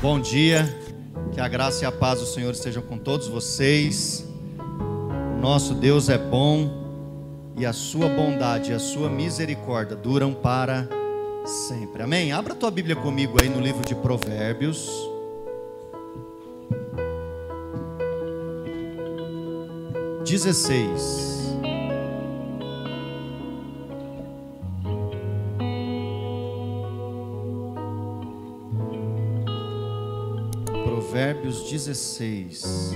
Bom dia, que a graça e a paz do Senhor estejam com todos vocês. Nosso Deus é bom e a sua bondade e a sua misericórdia duram para sempre. Amém? Abra tua Bíblia comigo aí no livro de Provérbios. Dezesseis. Provérbios 16.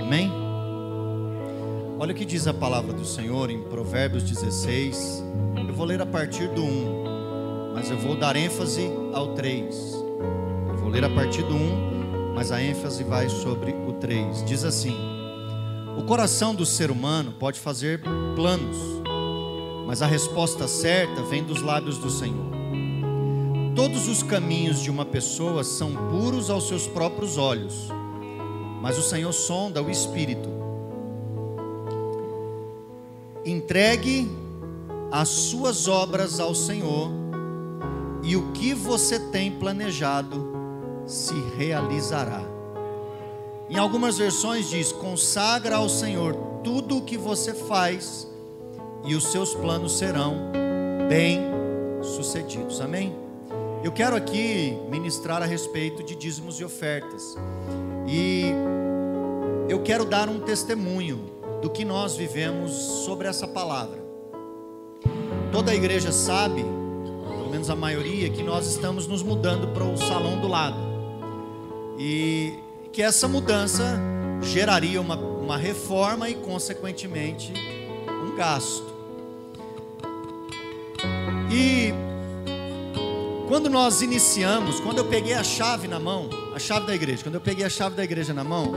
Amém? Olha o que diz a palavra do Senhor em Provérbios 16. Eu vou ler a partir do 1, mas eu vou dar ênfase ao 3. Eu vou ler a partir do 1, mas a ênfase vai sobre o 3. Diz assim: coração do ser humano pode fazer planos, mas a resposta certa vem dos lábios do Senhor. Todos os caminhos de uma pessoa são puros aos seus próprios olhos, mas o Senhor sonda o espírito. Entregue as suas obras ao Senhor, e o que você tem planejado se realizará. Em algumas versões diz: consagra ao Senhor tudo o que você faz, e os seus planos serão bem sucedidos. Amém? Eu quero aqui ministrar a respeito de dízimos e ofertas. E eu quero dar um testemunho do que nós vivemos sobre essa palavra. Toda a igreja sabe, pelo menos a maioria, que nós estamos nos mudando para o salão do lado. E que essa mudança geraria uma, uma reforma e, consequentemente, um gasto. E quando nós iniciamos, quando eu peguei a chave na mão, a chave da igreja, quando eu peguei a chave da igreja na mão,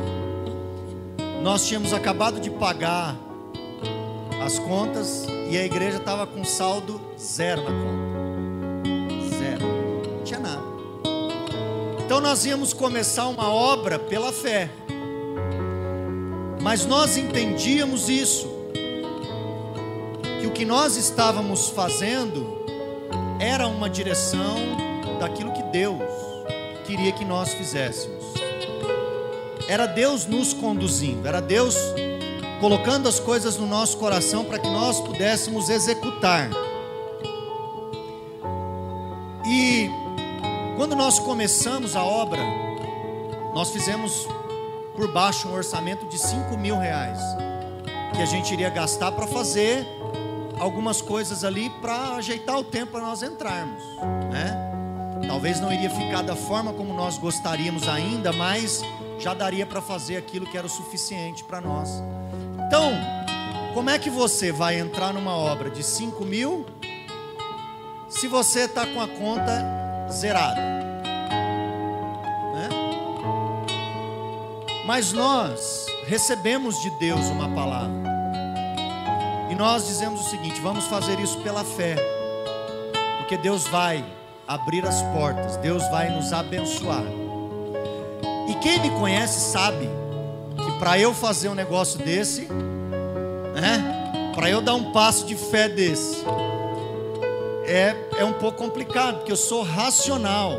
nós tínhamos acabado de pagar as contas e a igreja estava com saldo zero na conta. Então nós íamos começar uma obra pela fé. Mas nós entendíamos isso. Que o que nós estávamos fazendo era uma direção daquilo que Deus queria que nós fizéssemos. Era Deus nos conduzindo, era Deus colocando as coisas no nosso coração para que nós pudéssemos executar. E quando nós começamos a obra, nós fizemos por baixo um orçamento de 5 mil reais, que a gente iria gastar para fazer algumas coisas ali para ajeitar o tempo para nós entrarmos, né? Talvez não iria ficar da forma como nós gostaríamos ainda, mas já daria para fazer aquilo que era o suficiente para nós. Então, como é que você vai entrar numa obra de 5 mil se você está com a conta zerado. Né? Mas nós recebemos de Deus uma palavra. E nós dizemos o seguinte: vamos fazer isso pela fé. Porque Deus vai abrir as portas, Deus vai nos abençoar. E quem me conhece sabe que para eu fazer um negócio desse, né? Para eu dar um passo de fé desse, é, é um pouco complicado, porque eu sou racional.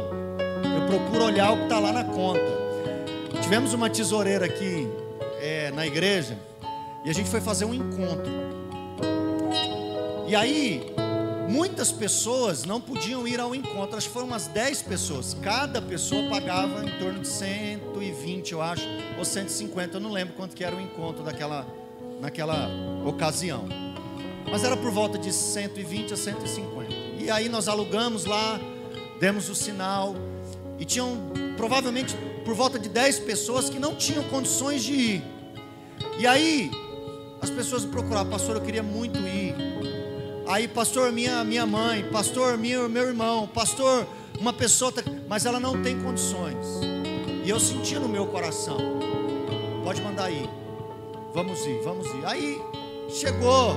Eu procuro olhar o que está lá na conta. Tivemos uma tesoureira aqui é, na igreja e a gente foi fazer um encontro. E aí, muitas pessoas não podiam ir ao encontro, acho que foram umas 10 pessoas. Cada pessoa pagava em torno de 120, eu acho, ou 150, eu não lembro quanto que era o encontro daquela, naquela ocasião. Mas era por volta de 120 a 150. E aí nós alugamos lá, demos o sinal. E tinham provavelmente por volta de 10 pessoas que não tinham condições de ir. E aí as pessoas me procuravam, pastor, eu queria muito ir. Aí, pastor, minha, minha mãe, pastor, meu, meu irmão, pastor, uma pessoa, tá, mas ela não tem condições. E eu senti no meu coração, pode mandar aí, vamos ir, vamos ir. Aí chegou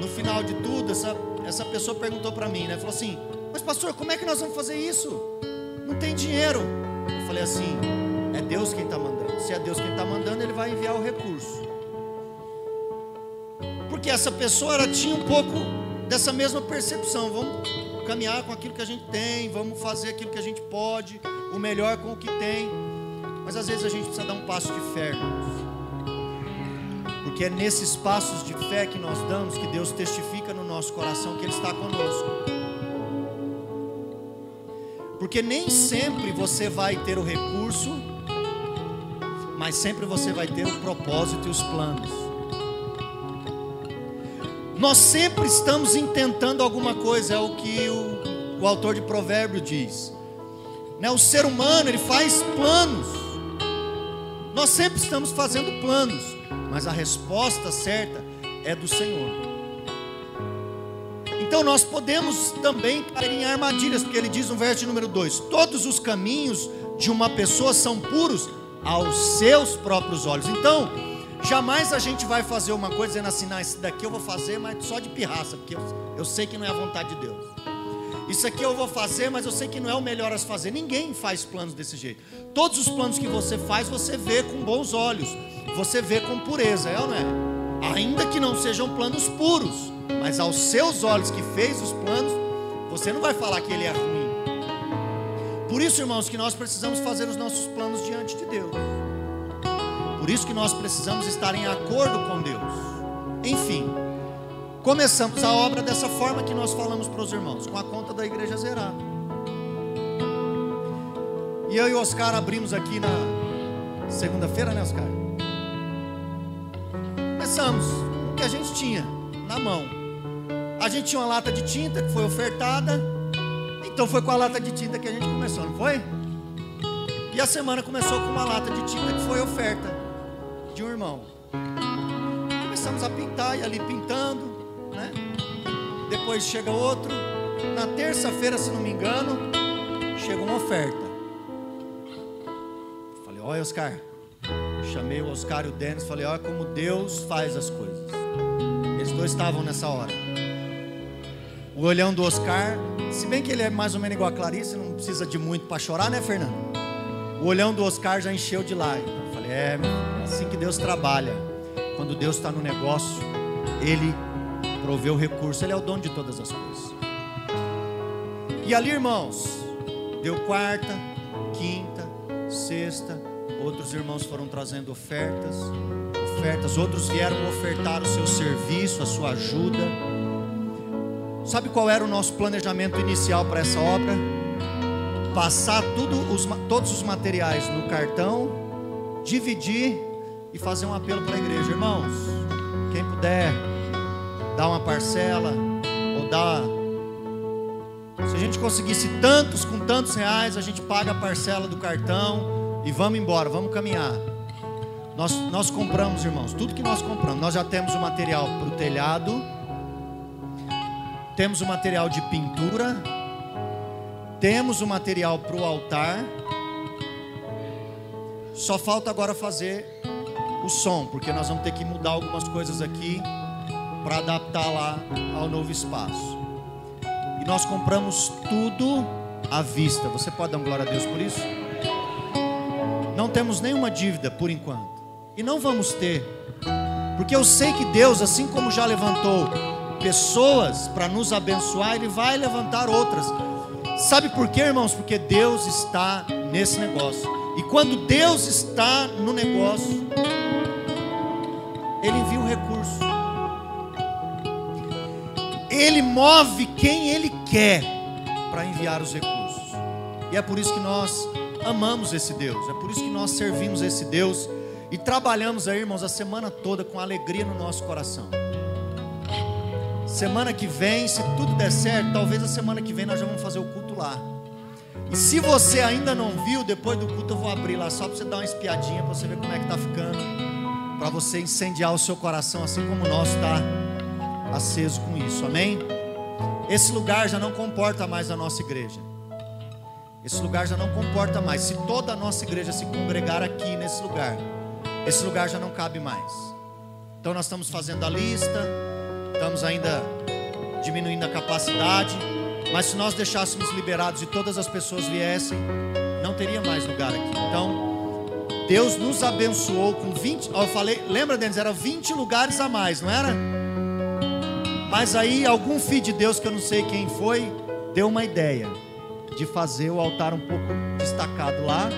no final de tudo, essa essa pessoa perguntou para mim, né? Falou assim: Mas pastor, como é que nós vamos fazer isso? Não tem dinheiro. Eu falei assim: É Deus quem está mandando. Se é Deus quem está mandando, Ele vai enviar o recurso. Porque essa pessoa ela tinha um pouco dessa mesma percepção. Vamos caminhar com aquilo que a gente tem, vamos fazer aquilo que a gente pode, o melhor com o que tem. Mas às vezes a gente precisa dar um passo de fé, irmãos. Porque é nesses passos de fé que nós damos que Deus testifica no nosso coração que Ele está conosco. Porque nem sempre você vai ter o recurso, mas sempre você vai ter o propósito e os planos. Nós sempre estamos intentando alguma coisa, é o que o, o autor de Provérbio diz. Né? O ser humano ele faz planos. Nós sempre estamos fazendo planos, mas a resposta certa é do Senhor. Então nós podemos também cair em armadilhas, porque ele diz no verso número 2: Todos os caminhos de uma pessoa são puros aos seus próprios olhos. Então, Jamais a gente vai fazer uma coisa dizendo assim, não, esse daqui eu vou fazer, mas só de pirraça, porque eu, eu sei que não é a vontade de Deus. Isso aqui eu vou fazer, mas eu sei que não é o melhor a se fazer. Ninguém faz planos desse jeito. Todos os planos que você faz, você vê com bons olhos. Você vê com pureza, é ou não é? Ainda que não sejam planos puros, mas aos seus olhos que fez os planos, você não vai falar que ele é ruim. Por isso, irmãos, que nós precisamos fazer os nossos planos diante de Deus. Por isso que nós precisamos estar em acordo com Deus. Enfim, começamos a obra dessa forma que nós falamos para os irmãos, com a conta da igreja zerada. E eu e o Oscar abrimos aqui na segunda-feira, né, Oscar? Começamos com o que a gente tinha na mão. A gente tinha uma lata de tinta que foi ofertada, então foi com a lata de tinta que a gente começou, não foi? E a semana começou com uma lata de tinta que foi oferta de um irmão. Começamos a pintar e ali pintando? Depois chega outro. Na terça-feira, se não me engano, chega uma oferta. Falei, olha Oscar. Chamei o Oscar e o Denis, falei, olha como Deus faz as coisas. Eles dois estavam nessa hora. O olhão do Oscar, se bem que ele é mais ou menos igual a Clarice, não precisa de muito para chorar, né, Fernando? O olhão do Oscar já encheu de lágrimas. Falei, é, assim que Deus trabalha. Quando Deus está no negócio, Ele provê o recurso, Ele é o dono de todas as coisas. E ali, irmãos, deu quarta, quinta, sexta, outros irmãos foram trazendo ofertas, ofertas, outros vieram ofertar o seu serviço, a sua ajuda. Sabe qual era o nosso planejamento inicial para essa obra? Passar os, todos os materiais no cartão dividir e fazer um apelo para a igreja. Irmãos, quem puder dar uma parcela ou dar. Se a gente conseguisse tantos com tantos reais, a gente paga a parcela do cartão e vamos embora, vamos caminhar. Nós, nós compramos, irmãos, tudo que nós compramos. Nós já temos o material para o telhado, temos o material de pintura, temos o material para o altar só falta agora fazer o som, porque nós vamos ter que mudar algumas coisas aqui para adaptar lá ao novo espaço. E nós compramos tudo à vista. Você pode dar glória a Deus por isso? Não temos nenhuma dívida por enquanto. E não vamos ter. Porque eu sei que Deus, assim como já levantou pessoas para nos abençoar, Ele vai levantar outras. Sabe por quê, irmãos? Porque Deus está nesse negócio. E quando Deus está no negócio, Ele envia o recurso. Ele move quem Ele quer para enviar os recursos. E é por isso que nós amamos esse Deus, é por isso que nós servimos esse Deus e trabalhamos aí, irmãos, a semana toda com alegria no nosso coração. Semana que vem, se tudo der certo, talvez a semana que vem nós já vamos fazer o culto lá. E se você ainda não viu, depois do culto eu vou abrir lá só para você dar uma espiadinha, para você ver como é que está ficando. Para você incendiar o seu coração, assim como o nosso está aceso com isso, amém? Esse lugar já não comporta mais a nossa igreja. Esse lugar já não comporta mais. Se toda a nossa igreja se congregar aqui nesse lugar, esse lugar já não cabe mais. Então nós estamos fazendo a lista, estamos ainda diminuindo a capacidade. Mas se nós deixássemos liberados e todas as pessoas viessem, não teria mais lugar aqui. Então, Deus nos abençoou com 20. Ó, eu falei, lembra, Denis? Era 20 lugares a mais, não era? Mas aí algum filho de Deus, que eu não sei quem foi, deu uma ideia de fazer o altar um pouco destacado lá.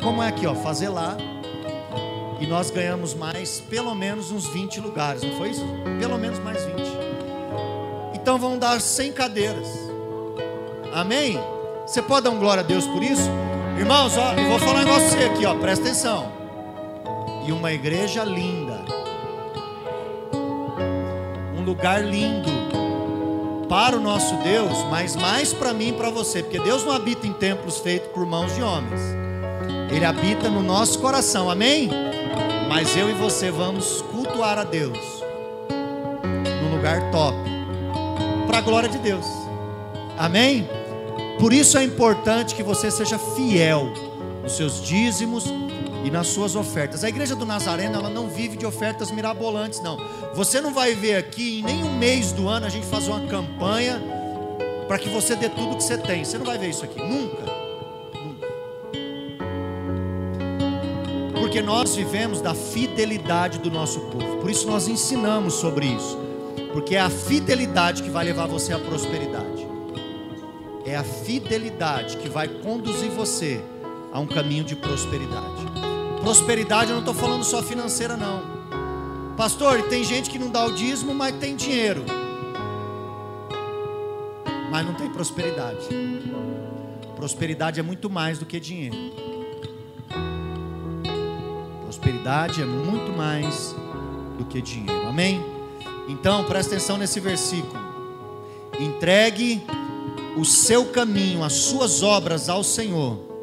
Como é aqui, ó, fazer lá. E nós ganhamos mais, pelo menos uns 20 lugares, não foi isso? Pelo menos mais 20. Então vão dar 100 cadeiras. Amém? Você pode dar um glória a Deus por isso? Irmãos, ó, eu vou falar um negócio aqui, ó, presta atenção. E uma igreja linda. Um lugar lindo para o nosso Deus, mas mais para mim e para você, porque Deus não habita em templos feitos por mãos de homens. Ele habita no nosso coração. Amém? Mas eu e você vamos cultuar a Deus num lugar top para a glória de Deus. Amém? Por isso é importante que você seja fiel nos seus dízimos e nas suas ofertas. A igreja do Nazareno, ela não vive de ofertas mirabolantes, não. Você não vai ver aqui em nenhum mês do ano a gente fazer uma campanha para que você dê tudo que você tem. Você não vai ver isso aqui, nunca. Nunca. Porque nós vivemos da fidelidade do nosso povo. Por isso nós ensinamos sobre isso. Porque é a fidelidade que vai levar você à prosperidade. É a fidelidade que vai conduzir você a um caminho de prosperidade. Prosperidade eu não estou falando só financeira, não. Pastor, tem gente que não dá o dízimo, mas tem dinheiro. Mas não tem prosperidade. Prosperidade é muito mais do que dinheiro. Prosperidade é muito mais do que dinheiro. Amém? Então, presta atenção nesse versículo. Entregue o seu caminho, as suas obras ao Senhor,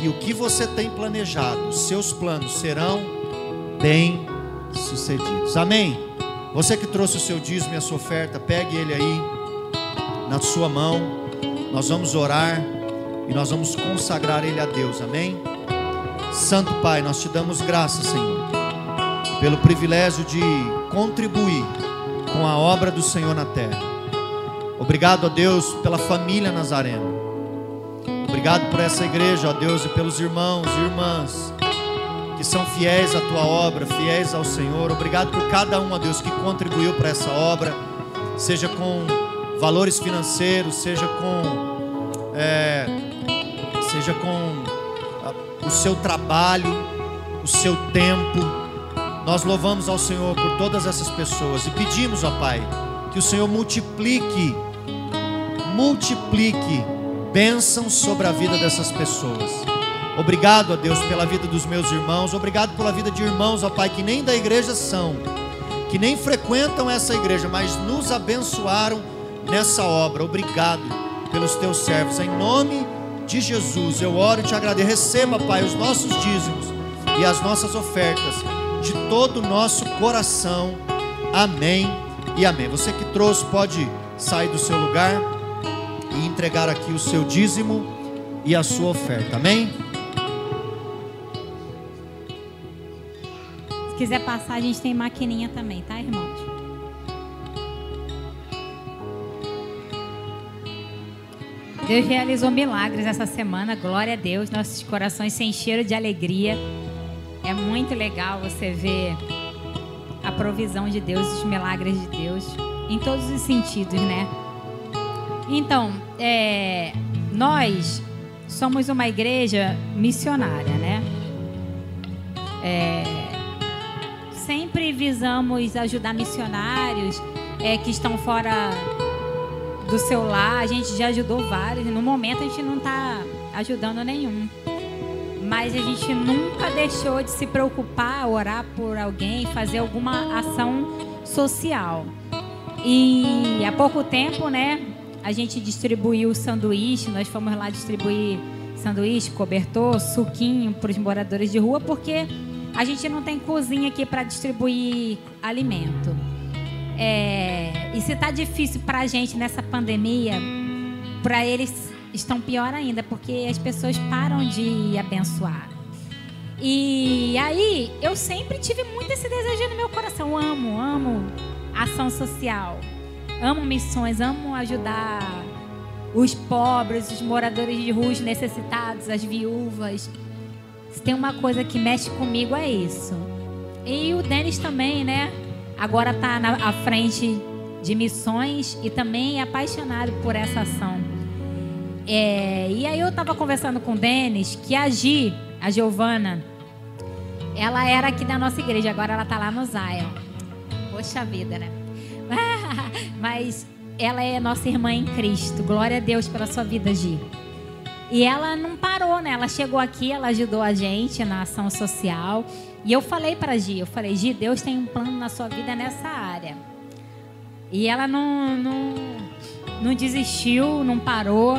e o que você tem planejado, seus planos serão bem sucedidos. Amém? Você que trouxe o seu dízimo e a sua oferta, pegue ele aí na sua mão. Nós vamos orar e nós vamos consagrar ele a Deus. Amém? Santo Pai, nós te damos graças, Senhor, pelo privilégio de contribuir com a obra do Senhor na terra. Obrigado a Deus pela família Nazareno. Obrigado por essa igreja, ó Deus, e pelos irmãos e irmãs que são fiéis à tua obra, fiéis ao Senhor. Obrigado por cada um, ó Deus, que contribuiu para essa obra, seja com valores financeiros, seja com, é, seja com o seu trabalho, o seu tempo. Nós louvamos ao Senhor por todas essas pessoas e pedimos, ó Pai, que o Senhor multiplique multiplique bênçãos sobre a vida dessas pessoas. Obrigado a Deus pela vida dos meus irmãos, obrigado pela vida de irmãos, ó Pai, que nem da igreja são, que nem frequentam essa igreja, mas nos abençoaram nessa obra. Obrigado pelos teus servos, em nome de Jesus, eu oro e te agradeço. Receba, Pai, os nossos dízimos e as nossas ofertas de todo o nosso coração. Amém e amém. Você que trouxe, pode sair do seu lugar e entregar aqui o seu dízimo e a sua oferta. Amém? Se quiser passar, a gente tem maquininha também, tá, irmãos? Deus realizou milagres essa semana, glória a Deus. Nossos corações se encheram de alegria. É muito legal você ver a provisão de Deus, os milagres de Deus, em todos os sentidos, né? Então, é, nós somos uma igreja missionária, né? É, sempre visamos ajudar missionários é, que estão fora do seu lar. A gente já ajudou vários. No momento a gente não está ajudando nenhum. Mas a gente nunca deixou de se preocupar, orar por alguém, fazer alguma ação social. E há pouco tempo, né, a gente distribuiu sanduíche, nós fomos lá distribuir sanduíche, cobertor, suquinho para os moradores de rua, porque a gente não tem cozinha aqui para distribuir alimento. É, e se está difícil para a gente nessa pandemia, para eles estão pior ainda, porque as pessoas param de abençoar. E aí eu sempre tive muito esse desejo no meu coração. amo, amo ação social amo missões, amo ajudar os pobres, os moradores de rua, os necessitados, as viúvas. Se tem uma coisa que mexe comigo é isso. E o Denis também, né? Agora está na à frente de missões e também é apaixonado por essa ação. É, e aí eu estava conversando com o Denis que a Gi, a Giovana, ela era aqui da nossa igreja, agora ela está lá no Zion. Poxa vida, né? Mas ela é nossa irmã em Cristo. Glória a Deus pela sua vida, Gi. E ela não parou, né? Ela chegou aqui, ela ajudou a gente na ação social. E eu falei para Gi, eu falei, Gi, Deus tem um plano na sua vida nessa área. E ela não, não, não desistiu, não parou,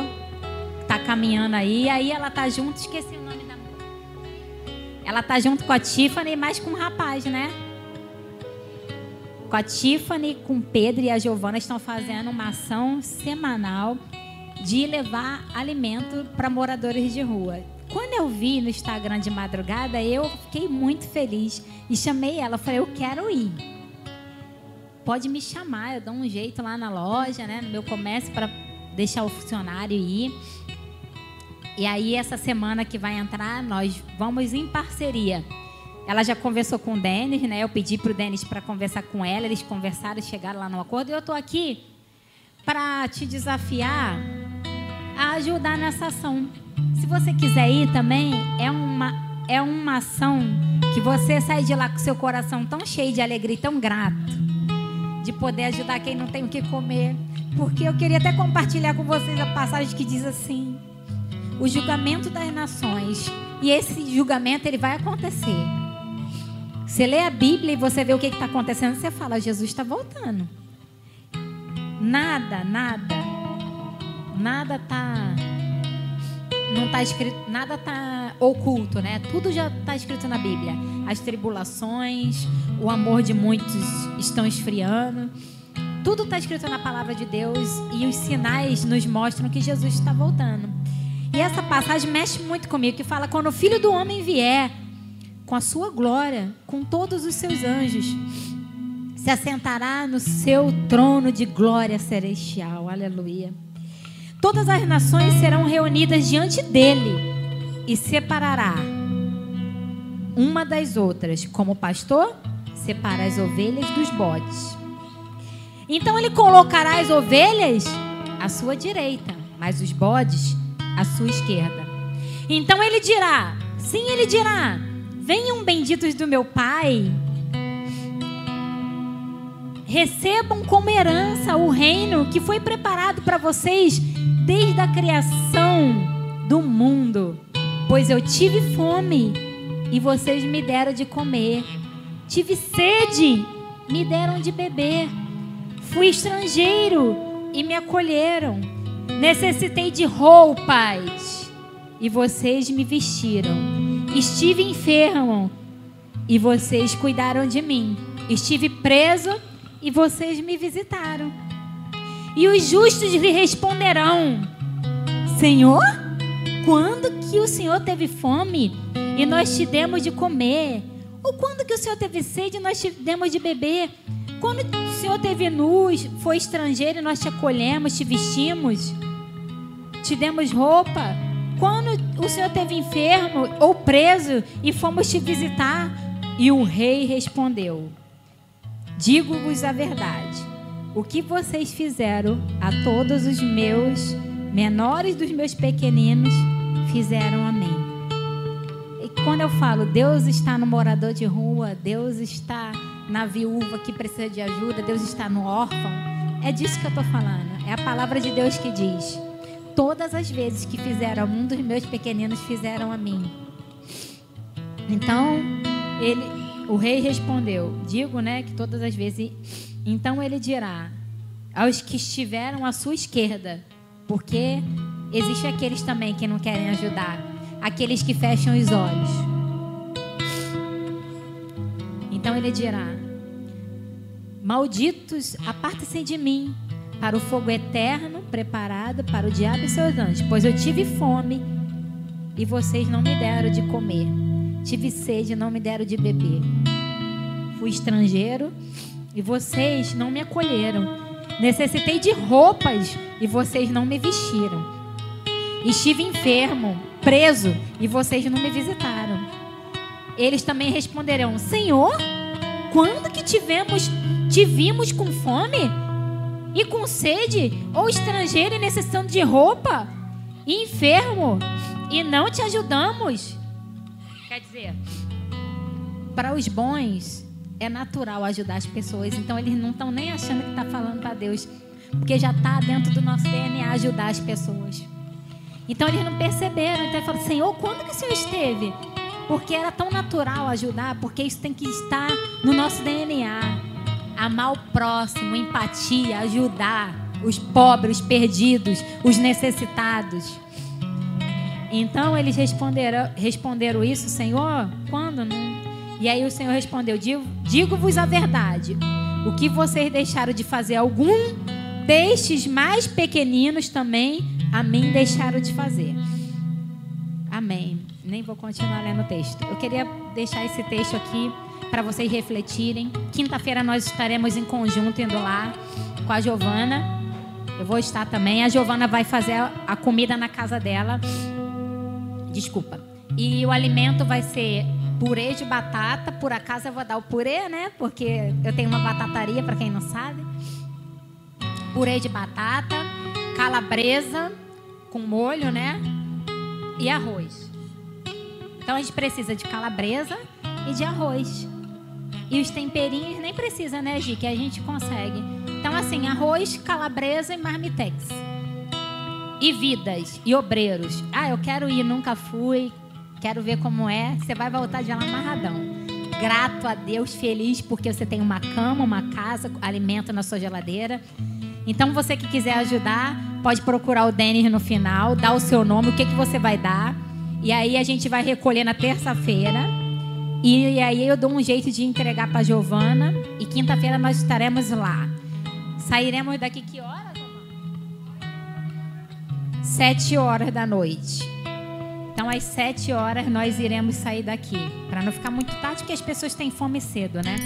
tá caminhando aí. Aí ela tá junto, esqueci o nome da Ela tá junto com a Tiffany, mas com o rapaz, né? Com a Tiffany, com o Pedro e a Giovana estão fazendo uma ação semanal de levar alimento para moradores de rua. Quando eu vi no Instagram de madrugada, eu fiquei muito feliz e chamei ela. Falei, eu quero ir. Pode me chamar, eu dou um jeito lá na loja, né, no meu comércio, para deixar o funcionário ir. E aí, essa semana que vai entrar, nós vamos em parceria. Ela já conversou com o Denis, né? Eu pedi para o Denis para conversar com ela. Eles conversaram chegaram lá no acordo. E eu estou aqui para te desafiar a ajudar nessa ação. Se você quiser ir também, é uma, é uma ação que você sai de lá com seu coração tão cheio de alegria tão grato de poder ajudar quem não tem o que comer. Porque eu queria até compartilhar com vocês a passagem que diz assim: o julgamento das nações. E esse julgamento ele vai acontecer. Você lê a Bíblia e você vê o que está acontecendo, você fala: Jesus está voltando. Nada, nada, nada está não está escrito, nada está oculto, né? Tudo já está escrito na Bíblia. As tribulações, o amor de muitos estão esfriando. Tudo está escrito na palavra de Deus e os sinais nos mostram que Jesus está voltando. E essa passagem mexe muito comigo, que fala quando o Filho do Homem vier com a sua glória, com todos os seus anjos, se assentará no seu trono de glória celestial. Aleluia. Todas as nações serão reunidas diante dele e separará uma das outras, como o pastor separa as ovelhas dos bodes. Então ele colocará as ovelhas à sua direita, mas os bodes à sua esquerda. Então ele dirá: Sim, ele dirá: Venham benditos do meu Pai, recebam como herança o reino que foi preparado para vocês desde a criação do mundo. Pois eu tive fome e vocês me deram de comer. Tive sede, me deram de beber. Fui estrangeiro e me acolheram. Necessitei de roupas e vocês me vestiram. Estive enfermo e vocês cuidaram de mim. Estive preso e vocês me visitaram. E os justos lhe responderão: Senhor, quando que o Senhor teve fome e nós te demos de comer? Ou quando que o Senhor teve sede e nós te demos de beber? Quando o Senhor teve nus, foi estrangeiro e nós te acolhemos, te vestimos, te demos roupa? Quando o Senhor teve enfermo ou preso e fomos te visitar? E o rei respondeu: Digo-vos a verdade o que vocês fizeram a todos os meus menores dos meus pequeninos, fizeram a mim. E quando eu falo Deus está no morador de rua, Deus está na viúva que precisa de ajuda, Deus está no órfão, é disso que eu estou falando. É a palavra de Deus que diz: Todas as vezes que fizeram a um dos meus pequeninos, fizeram a mim. Então, ele, o rei respondeu: Digo, né, que todas as vezes então ele dirá aos que estiveram à sua esquerda, porque existe aqueles também que não querem ajudar, aqueles que fecham os olhos. Então ele dirá: Malditos, aparte-se de mim para o fogo eterno preparado para o diabo e seus anjos, pois eu tive fome e vocês não me deram de comer. Tive sede e não me deram de beber. Fui estrangeiro e vocês não me acolheram. Necessitei de roupas e vocês não me vestiram. Estive enfermo, preso e vocês não me visitaram. eles também responderão: Senhor, quando que tivemos, te vimos com fome e com sede, ou estrangeiro e necessitando de roupa, e enfermo, e não te ajudamos? Quer dizer, para os bons é natural ajudar as pessoas, então eles não estão nem achando que está falando para Deus, porque já está dentro do nosso DNA ajudar as pessoas. Então eles não perceberam, então falou: Senhor, quando que o Senhor esteve? Porque era tão natural ajudar, porque isso tem que estar no nosso DNA. Amar o próximo, empatia, ajudar os pobres, os perdidos, os necessitados. Então eles responderam, responderam isso, Senhor, quando não? E aí o Senhor respondeu: Digo-vos a verdade. O que vocês deixaram de fazer algum destes mais pequeninos também, a mim deixaram de fazer. Amém nem vou continuar lendo o texto. Eu queria deixar esse texto aqui para vocês refletirem. Quinta-feira nós estaremos em conjunto indo lá com a Giovana. Eu vou estar também. A Giovana vai fazer a comida na casa dela. Desculpa. E o alimento vai ser purê de batata. Por acaso eu vou dar o purê, né? Porque eu tenho uma batataria, para quem não sabe. Purê de batata, calabresa com molho, né? E arroz. Então a gente precisa de calabresa e de arroz. E os temperinhos nem precisa, né, Gi? Que a gente consegue. Então, assim, arroz, calabresa e marmitex. E vidas e obreiros. Ah, eu quero ir, nunca fui. Quero ver como é. Você vai voltar de lá amarradão. Grato a Deus, feliz porque você tem uma cama, uma casa, alimento na sua geladeira. Então, você que quiser ajudar, pode procurar o Denis no final, dar o seu nome, o que, que você vai dar. E aí a gente vai recolher na terça-feira. E aí eu dou um jeito de entregar para Giovana. E quinta-feira nós estaremos lá. Sairemos daqui que horas? Sete horas da noite. Então, às sete horas, nós iremos sair daqui. Para não ficar muito tarde, porque as pessoas têm fome cedo, né?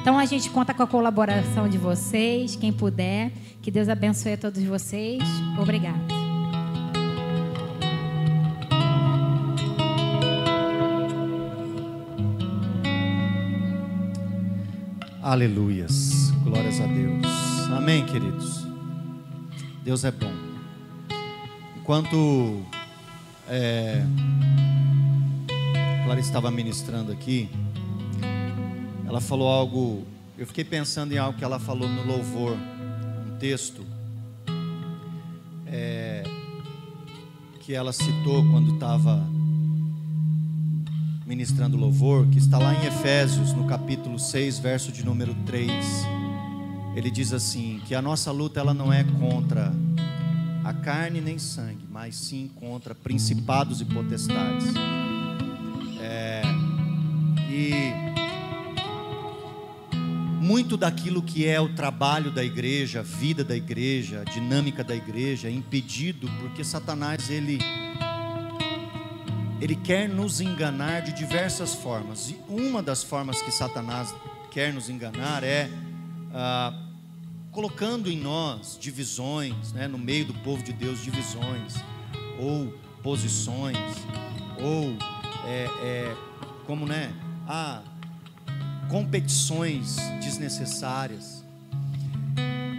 Então, a gente conta com a colaboração de vocês, quem puder. Que Deus abençoe a todos vocês. Obrigada. Aleluias. Glórias a Deus. Amém, queridos. Deus é bom. Enquanto é, Clara estava ministrando aqui, ela falou algo. Eu fiquei pensando em algo que ela falou no louvor, um texto é, que ela citou quando estava ministrando louvor, que está lá em Efésios, no capítulo 6, verso de número 3. Ele diz assim: que a nossa luta ela não é contra a carne nem sangue, mas sim contra principados e potestades. É, e muito daquilo que é o trabalho da igreja, a vida da igreja, a dinâmica da igreja é impedido porque Satanás ele ele quer nos enganar de diversas formas. E uma das formas que Satanás quer nos enganar é ah, colocando em nós divisões, né, no meio do povo de Deus, divisões, ou posições, ou é, é, como né, ah, competições desnecessárias.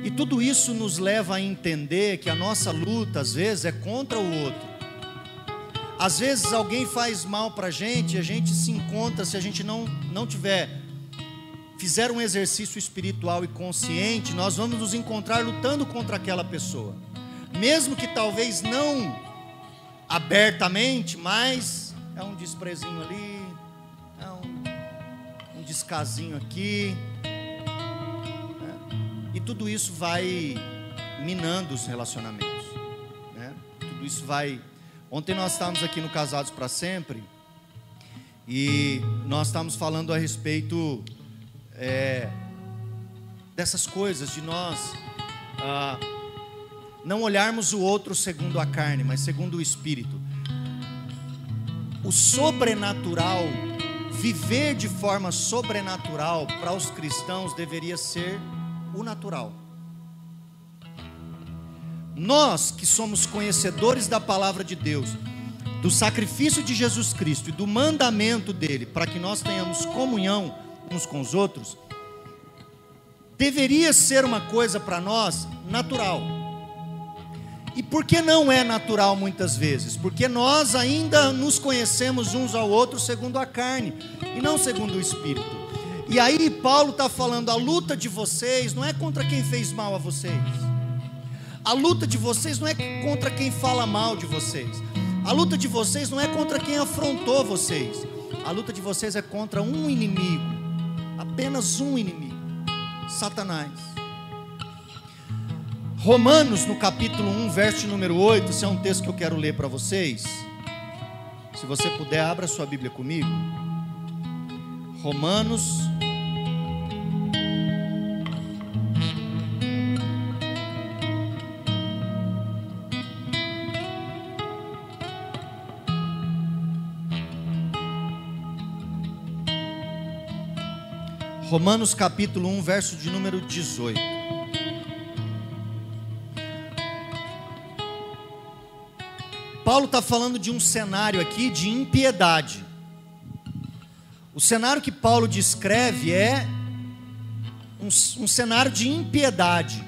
E tudo isso nos leva a entender que a nossa luta, às vezes, é contra o outro às vezes alguém faz mal para a gente, a gente se encontra, se a gente não, não tiver, fizer um exercício espiritual e consciente, nós vamos nos encontrar lutando contra aquela pessoa. Mesmo que talvez não abertamente, mas é um desprezinho ali, é um, um descasinho aqui. Né? E tudo isso vai minando os relacionamentos. Né? Tudo isso vai Ontem nós estávamos aqui no Casados para Sempre e nós estávamos falando a respeito é, dessas coisas, de nós ah, não olharmos o outro segundo a carne, mas segundo o Espírito. O sobrenatural, viver de forma sobrenatural para os cristãos deveria ser o natural. Nós que somos conhecedores da palavra de Deus, do sacrifício de Jesus Cristo e do mandamento dele para que nós tenhamos comunhão uns com os outros, deveria ser uma coisa para nós natural. E por que não é natural muitas vezes? Porque nós ainda nos conhecemos uns ao outro segundo a carne e não segundo o espírito. E aí Paulo está falando: a luta de vocês não é contra quem fez mal a vocês. A luta de vocês não é contra quem fala mal de vocês. A luta de vocês não é contra quem afrontou vocês. A luta de vocês é contra um inimigo. Apenas um inimigo. Satanás. Romanos, no capítulo 1, verso número 8, esse é um texto que eu quero ler para vocês. Se você puder, abra sua Bíblia comigo. Romanos Romanos capítulo 1, verso de número 18. Paulo está falando de um cenário aqui de impiedade. O cenário que Paulo descreve é um, um cenário de impiedade,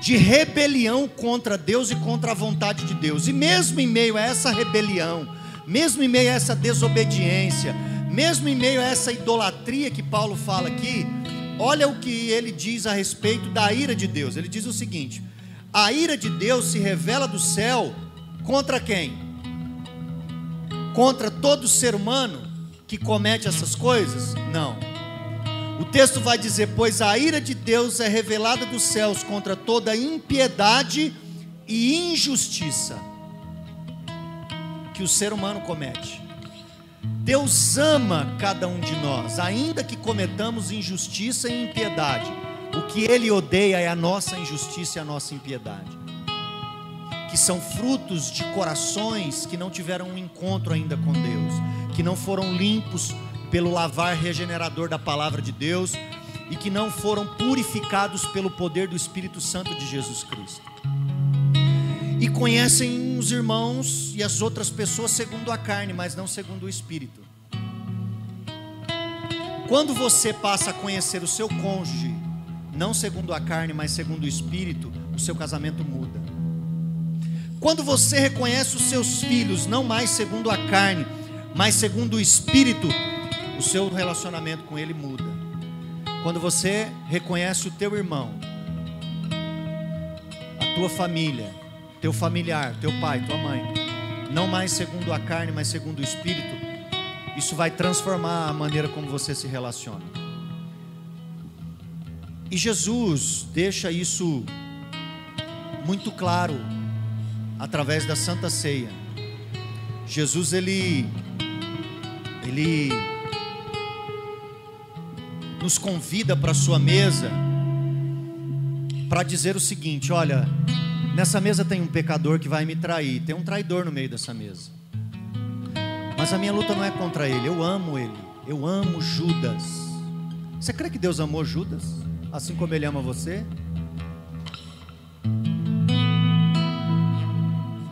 de rebelião contra Deus e contra a vontade de Deus. E mesmo em meio a essa rebelião, mesmo em meio a essa desobediência, mesmo em meio a essa idolatria que Paulo fala aqui, olha o que ele diz a respeito da ira de Deus. Ele diz o seguinte: a ira de Deus se revela do céu contra quem? Contra todo ser humano que comete essas coisas? Não. O texto vai dizer: Pois a ira de Deus é revelada dos céus contra toda impiedade e injustiça que o ser humano comete. Deus ama cada um de nós, ainda que cometamos injustiça e impiedade. O que Ele odeia é a nossa injustiça e a nossa impiedade, que são frutos de corações que não tiveram um encontro ainda com Deus, que não foram limpos pelo lavar regenerador da palavra de Deus e que não foram purificados pelo poder do Espírito Santo de Jesus Cristo e conhecem os irmãos e as outras pessoas segundo a carne, mas não segundo o espírito. Quando você passa a conhecer o seu cônjuge, não segundo a carne, mas segundo o espírito, o seu casamento muda. Quando você reconhece os seus filhos, não mais segundo a carne, mas segundo o espírito, o seu relacionamento com ele muda. Quando você reconhece o teu irmão, a tua família, teu familiar, teu pai, tua mãe, não mais segundo a carne, mas segundo o espírito, isso vai transformar a maneira como você se relaciona. E Jesus deixa isso muito claro através da Santa Ceia. Jesus ele ele nos convida para sua mesa para dizer o seguinte: olha, Nessa mesa tem um pecador que vai me trair, tem um traidor no meio dessa mesa. Mas a minha luta não é contra ele, eu amo ele, eu amo Judas. Você crê que Deus amou Judas, assim como ele ama você?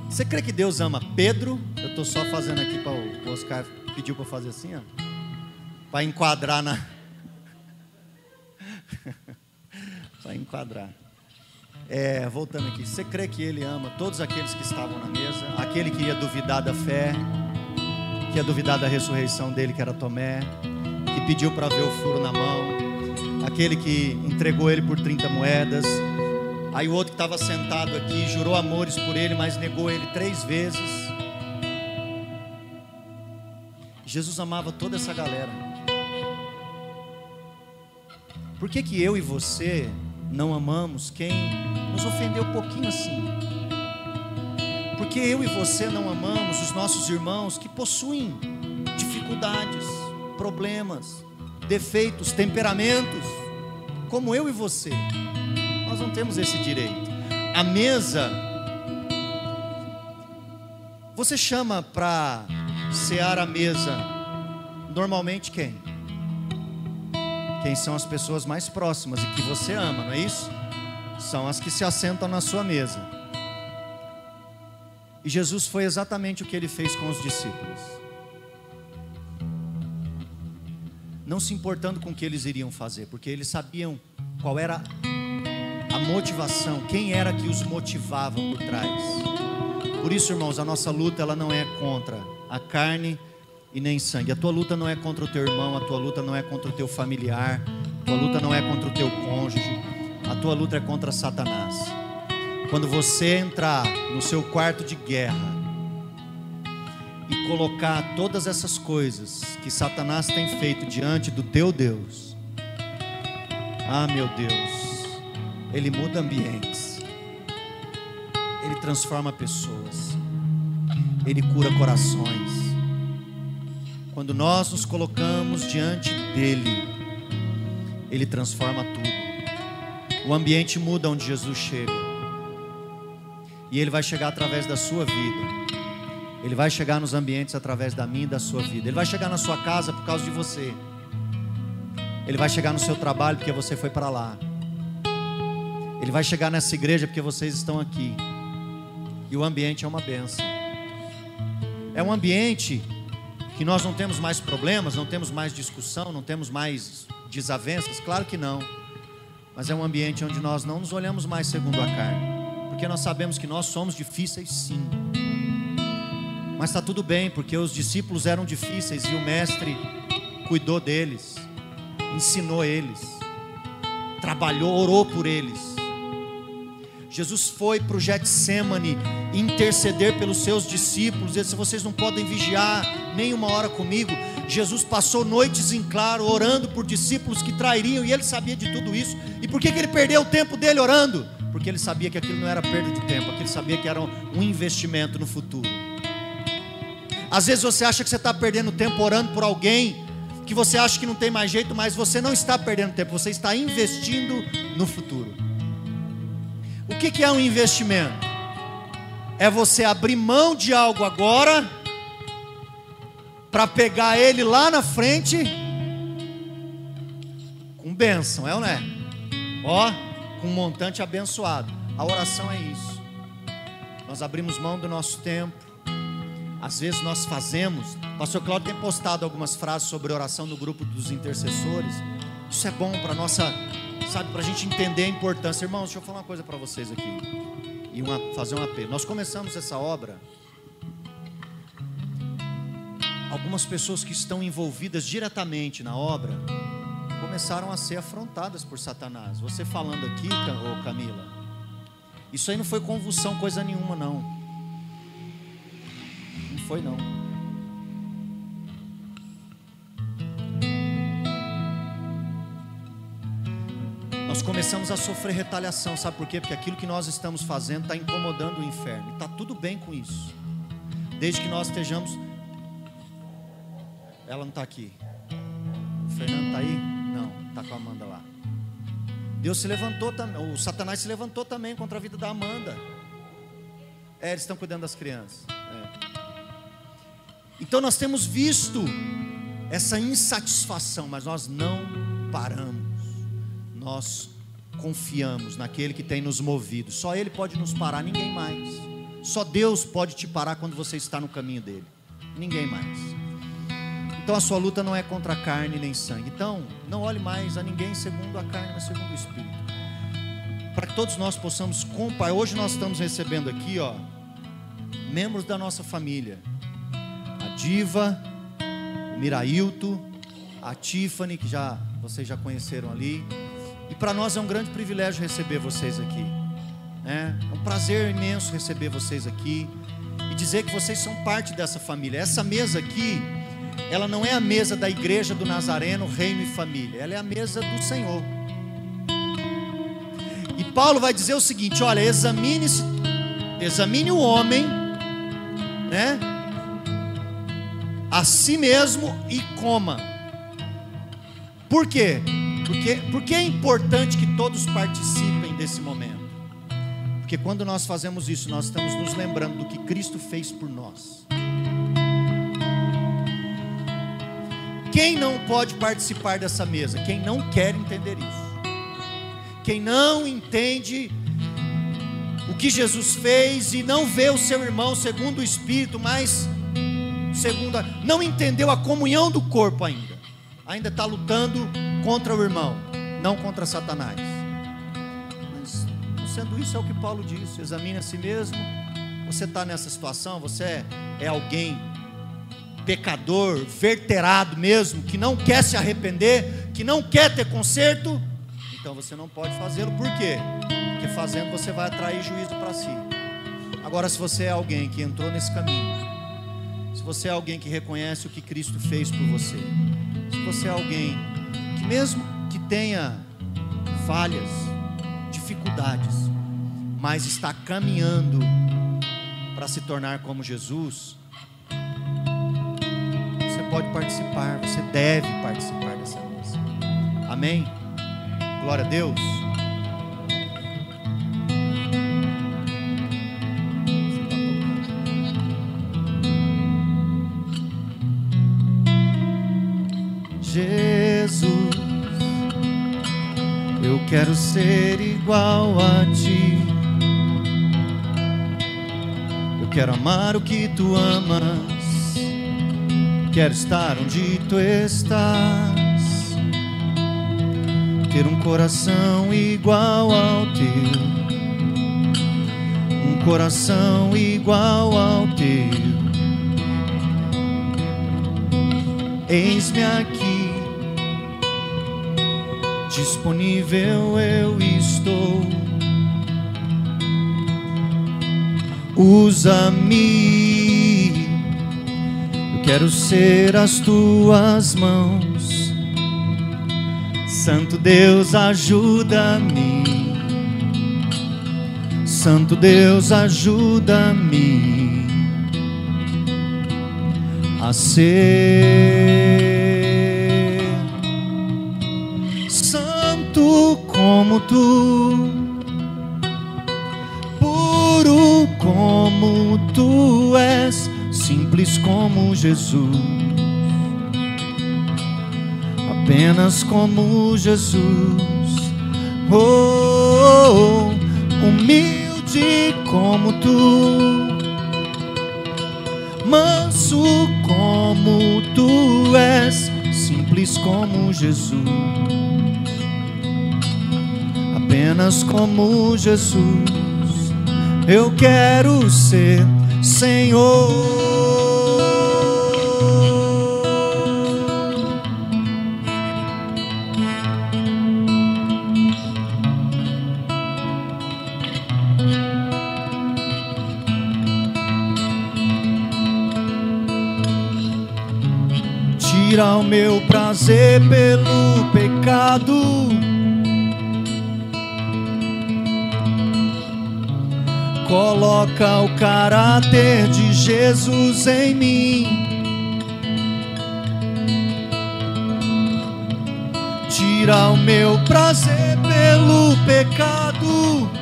Você crê que Deus ama Pedro? Eu estou só fazendo aqui para o Oscar pediu para fazer assim, ó, para enquadrar na, para enquadrar. É, voltando aqui, você crê que ele ama todos aqueles que estavam na mesa? Aquele que ia duvidar da fé, que ia duvidar da ressurreição dele, que era Tomé, que pediu para ver o furo na mão, aquele que entregou ele por 30 moedas, aí o outro que estava sentado aqui jurou amores por ele, mas negou ele três vezes. Jesus amava toda essa galera. Por que, que eu e você não amamos quem nos ofendeu um pouquinho assim. Porque eu e você não amamos os nossos irmãos que possuem dificuldades, problemas, defeitos, temperamentos, como eu e você. Nós não temos esse direito. A mesa, você chama para cear a mesa, normalmente quem? quem são as pessoas mais próximas e que você ama, não é isso? São as que se assentam na sua mesa. E Jesus foi exatamente o que ele fez com os discípulos. Não se importando com o que eles iriam fazer, porque eles sabiam qual era a motivação, quem era que os motivava por trás. Por isso, irmãos, a nossa luta ela não é contra a carne e nem sangue. A tua luta não é contra o teu irmão, a tua luta não é contra o teu familiar, a tua luta não é contra o teu cônjuge, a tua luta é contra Satanás. Quando você entrar no seu quarto de guerra e colocar todas essas coisas que Satanás tem feito diante do teu Deus, ah, meu Deus, ele muda ambientes, ele transforma pessoas, ele cura corações. Quando nós nos colocamos diante dele, ele transforma tudo. O ambiente muda onde Jesus chega. E Ele vai chegar através da sua vida. Ele vai chegar nos ambientes através da minha e da sua vida. Ele vai chegar na sua casa por causa de você. Ele vai chegar no seu trabalho porque você foi para lá. Ele vai chegar nessa igreja porque vocês estão aqui. E o ambiente é uma benção. É um ambiente que nós não temos mais problemas, não temos mais discussão, não temos mais desavenças. Claro que não. Mas é um ambiente onde nós não nos olhamos mais segundo a carne porque nós sabemos que nós somos difíceis sim. Mas está tudo bem, porque os discípulos eram difíceis e o Mestre cuidou deles, ensinou eles, trabalhou, orou por eles. Jesus foi para o Getsemane interceder pelos seus discípulos. Ele disse: Vocês não podem vigiar nem uma hora comigo. Jesus passou noites em claro, orando por discípulos que trairiam, e ele sabia de tudo isso. E por que, que ele perdeu o tempo dele orando? porque ele sabia que aquilo não era perda de tempo, aquele sabia que era um investimento no futuro. Às vezes você acha que você está perdendo tempo orando por alguém que você acha que não tem mais jeito, mas você não está perdendo tempo, você está investindo no futuro. O que, que é um investimento? É você abrir mão de algo agora para pegar ele lá na frente com bênção, é ou não é? Ó, com um montante abençoado. A oração é isso. Nós abrimos mão do nosso tempo. Às vezes nós fazemos. O pastor Cláudio tem postado algumas frases sobre oração no grupo dos intercessores. Isso é bom para nossa, sabe, para a gente entender a importância. Irmãos, deixa eu falar uma coisa para vocês aqui. E uma, fazer um apelo. Nós começamos essa obra. Algumas pessoas que estão envolvidas diretamente na obra começaram a ser afrontadas por Satanás. Você falando aqui, Camila, isso aí não foi convulsão, coisa nenhuma, não. Não foi, não. Nós começamos a sofrer retaliação, sabe por quê? Porque aquilo que nós estamos fazendo está incomodando o inferno. Está tudo bem com isso. Desde que nós estejamos. Ela não está aqui. O Fernando está aí? Está com a Amanda lá. Deus se levantou também, o Satanás se levantou também contra a vida da Amanda. É, eles estão cuidando das crianças. É. Então nós temos visto essa insatisfação, mas nós não paramos. Nós confiamos naquele que tem nos movido. Só Ele pode nos parar, ninguém mais. Só Deus pode te parar quando você está no caminho dele. Ninguém mais. Então a sua luta não é contra a carne nem sangue. Então, não olhe mais a ninguém segundo a carne, mas segundo o Espírito. Para que todos nós possamos compartilhar. Hoje nós estamos recebendo aqui, ó, membros da nossa família. A Diva, o Mirailto, a Tiffany, que já vocês já conheceram ali. E para nós é um grande privilégio receber vocês aqui. Né? É um prazer imenso receber vocês aqui e dizer que vocês são parte dessa família. Essa mesa aqui ela não é a mesa da igreja do Nazareno, reino e família, ela é a mesa do Senhor. E Paulo vai dizer o seguinte: olha, examine, examine o homem, né? A si mesmo e coma. Por quê? Porque, porque é importante que todos participem desse momento. Porque quando nós fazemos isso, nós estamos nos lembrando do que Cristo fez por nós. Quem não pode participar dessa mesa? Quem não quer entender isso. Quem não entende o que Jesus fez e não vê o seu irmão segundo o Espírito, mas segundo a, não entendeu a comunhão do corpo ainda. Ainda está lutando contra o irmão, não contra Satanás. Mas sendo isso é o que Paulo disse: examine a si mesmo. Você está nessa situação, você é, é alguém pecador, verterado mesmo, que não quer se arrepender, que não quer ter conserto, então você não pode fazê-lo, por quê? Porque fazendo você vai atrair juízo para si. Agora, se você é alguém que entrou nesse caminho, se você é alguém que reconhece o que Cristo fez por você, se você é alguém que, mesmo que tenha falhas, dificuldades, mas está caminhando para se tornar como Jesus, pode participar, você deve participar dessa mesa. Amém? Glória a Deus. Jesus, eu quero ser igual a ti. Eu quero amar o que tu amas Quero estar onde tu estás, ter um coração igual ao teu, um coração igual ao teu. Eis-me aqui, disponível eu estou. Usa-me Quero ser as tuas mãos, Santo Deus, ajuda-me. Santo Deus, ajuda-me a ser santo como tu, puro como tu és simples como Jesus, apenas como Jesus, oh, humilde como tu, manso como tu és, simples como Jesus, apenas como Jesus, eu quero ser. Senhor. Tira o meu prazer pelo pecado. Coloca o caráter de Jesus em mim. Tira o meu prazer pelo pecado.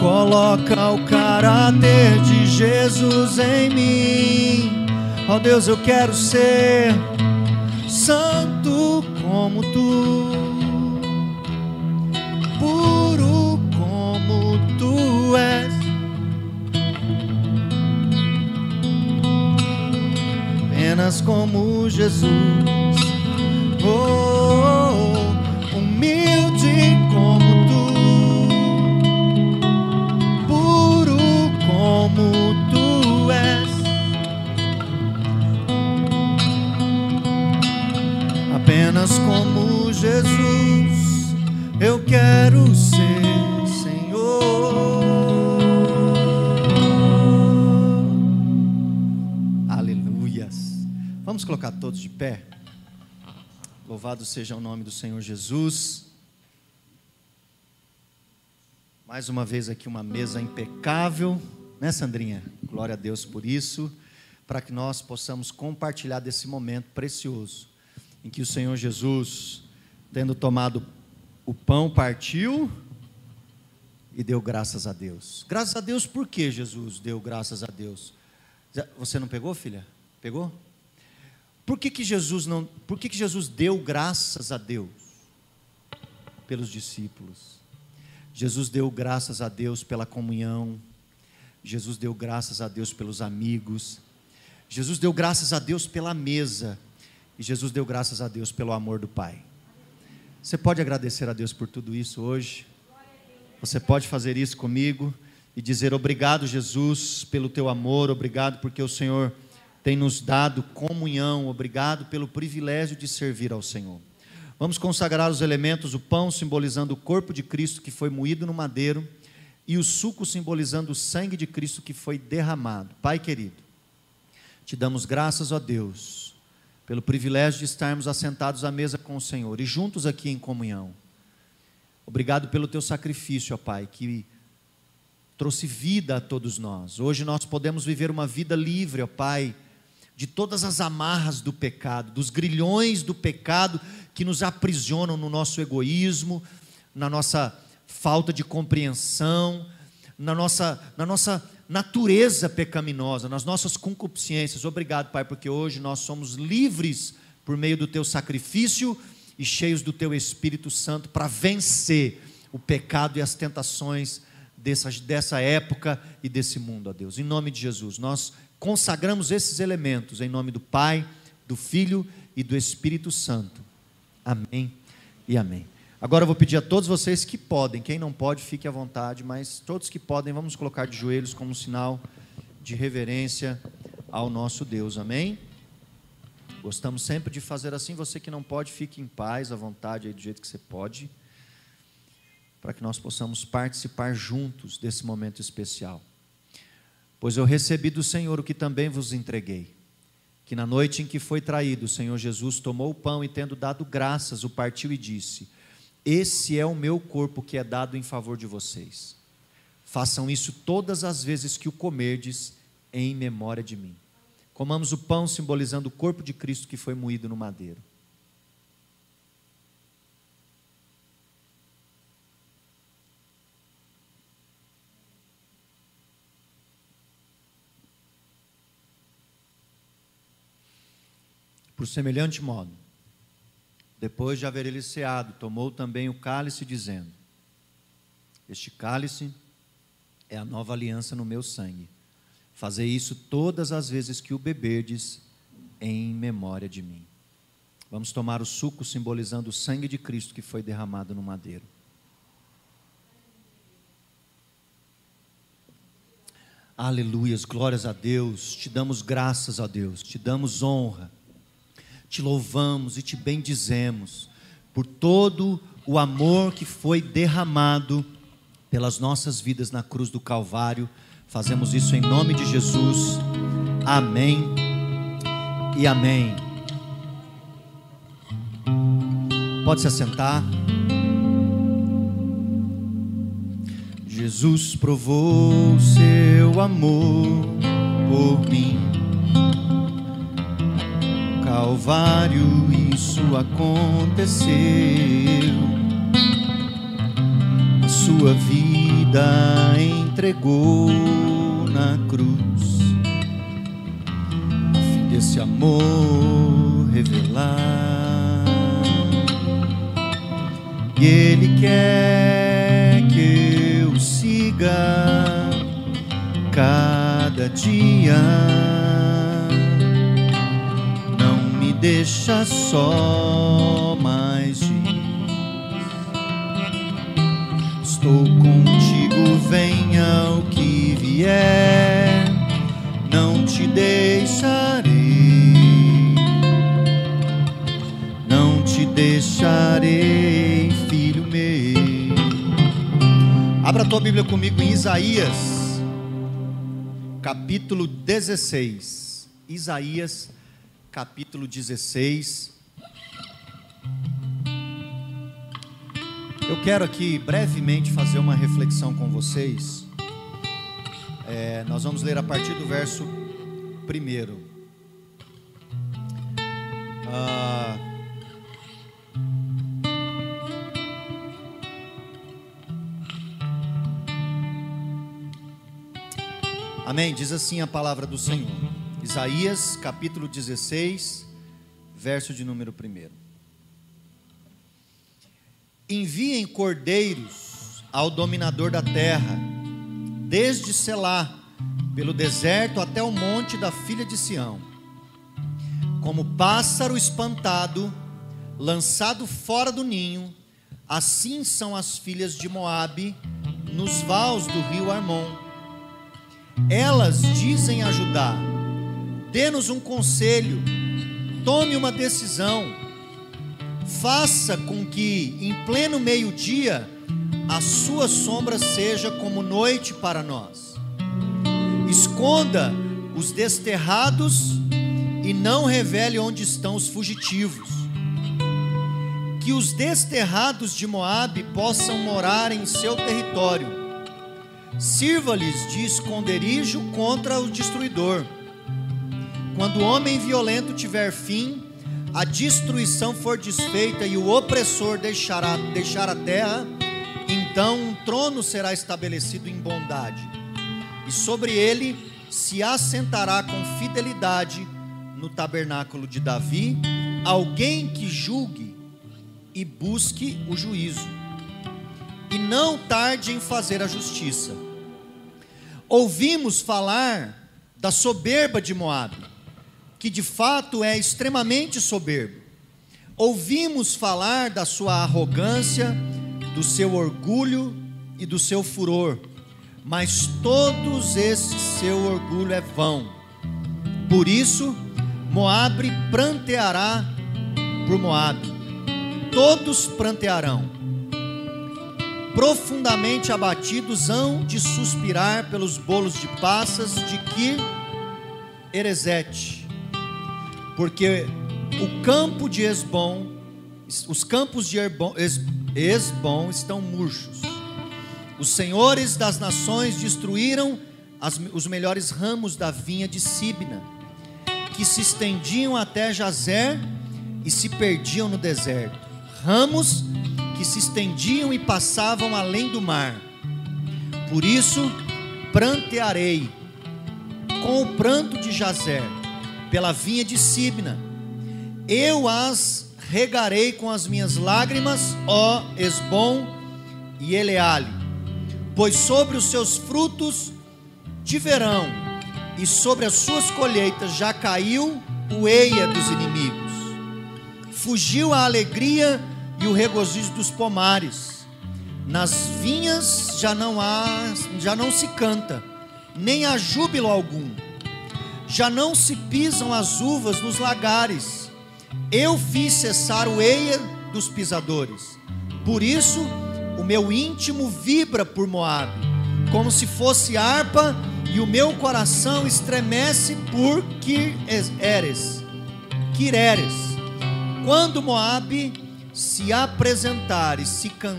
Coloca o caráter de Jesus em mim. Ó oh Deus, eu quero ser santo como tu, puro como tu és. Apenas como Jesus. Oh, humilde quero ser, Senhor. Aleluias. Vamos colocar todos de pé. Louvado seja o nome do Senhor Jesus. Mais uma vez aqui uma mesa impecável né, Sandrinha? Glória a Deus por isso, para que nós possamos compartilhar desse momento precioso, em que o Senhor Jesus, tendo tomado o pão, partiu e deu graças a Deus. Graças a Deus, por que Jesus deu graças a Deus? Você não pegou, filha? Pegou? Por que, que Jesus não? Por que, que Jesus deu graças a Deus? pelos discípulos. Jesus deu graças a Deus pela comunhão. Jesus deu graças a Deus pelos amigos. Jesus deu graças a Deus pela mesa. E Jesus deu graças a Deus pelo amor do Pai. Você pode agradecer a Deus por tudo isso hoje? Você pode fazer isso comigo e dizer obrigado, Jesus, pelo teu amor, obrigado porque o Senhor tem nos dado comunhão, obrigado pelo privilégio de servir ao Senhor. Vamos consagrar os elementos: o pão simbolizando o corpo de Cristo que foi moído no madeiro, e o suco simbolizando o sangue de Cristo que foi derramado. Pai querido, te damos graças, ó Deus, pelo privilégio de estarmos assentados à mesa com o Senhor e juntos aqui em comunhão. Obrigado pelo teu sacrifício, ó Pai, que trouxe vida a todos nós. Hoje nós podemos viver uma vida livre, ó Pai, de todas as amarras do pecado, dos grilhões do pecado que nos aprisionam no nosso egoísmo, na nossa falta de compreensão, na nossa, na nossa natureza pecaminosa, nas nossas concupiscências. Obrigado, Pai, porque hoje nós somos livres por meio do teu sacrifício e cheios do teu Espírito Santo para vencer o pecado e as tentações dessa, dessa época e desse mundo, ó Deus. Em nome de Jesus, nós consagramos esses elementos em nome do Pai, do Filho e do Espírito Santo. Amém e amém. Agora eu vou pedir a todos vocês que podem, quem não pode, fique à vontade, mas todos que podem, vamos colocar de joelhos como sinal de reverência ao nosso Deus. Amém? Gostamos sempre de fazer assim. Você que não pode, fique em paz, à vontade, aí do jeito que você pode, para que nós possamos participar juntos desse momento especial. Pois eu recebi do Senhor o que também vos entreguei. Que na noite em que foi traído, o Senhor Jesus tomou o pão e, tendo dado graças, o partiu e disse: Esse é o meu corpo que é dado em favor de vocês. Façam isso todas as vezes que o comerdes, em memória de mim. Comamos o pão simbolizando o corpo de Cristo que foi moído no madeiro. Por semelhante modo, depois de haver ele tomou também o cálice, dizendo: Este cálice é a nova aliança no meu sangue. Fazei isso todas as vezes que o beberdes, em memória de mim. Vamos tomar o suco simbolizando o sangue de Cristo que foi derramado no madeiro. Aleluias, glórias a Deus, te damos graças a Deus, te damos honra, te louvamos e te bendizemos por todo o amor que foi derramado pelas nossas vidas na cruz do Calvário Fazemos isso em nome de Jesus. Amém e amém. Pode se assentar. Jesus provou seu amor por mim. Calvário, isso aconteceu. A sua vida entregou na cruz, a fim desse amor revelar. E Ele quer que eu siga cada dia. Deixa só mais diz. Estou contigo, venha o que vier, não te deixarei, não te deixarei, filho meu. Abra a tua Bíblia comigo em Isaías, capítulo 16. Isaías, capítulo 16. Eu quero aqui brevemente fazer uma reflexão com vocês. É, nós vamos ler a partir do verso primeiro. Ah, Amém? Diz assim a palavra do Senhor. Isaías capítulo 16, verso de número 1. enviem cordeiros ao dominador da terra, desde Selá, pelo deserto até o monte da filha de Sião. Como pássaro espantado, lançado fora do ninho, assim são as filhas de Moabe nos vales do rio Armon. Elas dizem a Judá: dê-nos um conselho, tome uma decisão, faça com que em pleno meio-dia a sua sombra seja como noite para nós. Esconda os desterrados e não revele onde estão os fugitivos. Que os desterrados de Moabe possam morar em seu território. Sirva-lhes de esconderijo contra o destruidor. Quando o homem violento tiver fim, a destruição for desfeita e o opressor deixará, deixar a terra, então um trono será estabelecido em bondade, e sobre ele se assentará com fidelidade no tabernáculo de Davi alguém que julgue e busque o juízo, e não tarde em fazer a justiça. Ouvimos falar da soberba de Moabe, que de fato é extremamente soberbo. Ouvimos falar da sua arrogância, do seu orgulho e do seu furor, mas todos esse seu orgulho é vão. Por isso, Moabe pranteará por Moabe. Todos prantearão. Profundamente abatidos hão de suspirar pelos bolos de passas de Kir Erezete. Porque o campo de Esbom, os campos de Esbom estão murchos. Os senhores das nações destruíram as, os melhores ramos da vinha de Sibna que se estendiam até Jazer e se perdiam no deserto, ramos que se estendiam e passavam além do mar. Por isso, prantearei com o pranto de Jazer, pela vinha de Sibna. Eu as regarei com as minhas lágrimas, ó Esbom e Eleale, pois sobre os seus frutos de verão e sobre as suas colheitas já caiu o eia dos inimigos. Fugiu a alegria e o regozijo dos pomares. Nas vinhas já não há, já não se canta, nem há júbilo algum. Já não se pisam as uvas nos lagares. Eu fiz cessar o eia dos pisadores. Por isso, o meu íntimo vibra por Moabe, como se fosse harpa e o meu coração estremece por Quireres. Quireres. Quando Moabe se apresentar e se, can,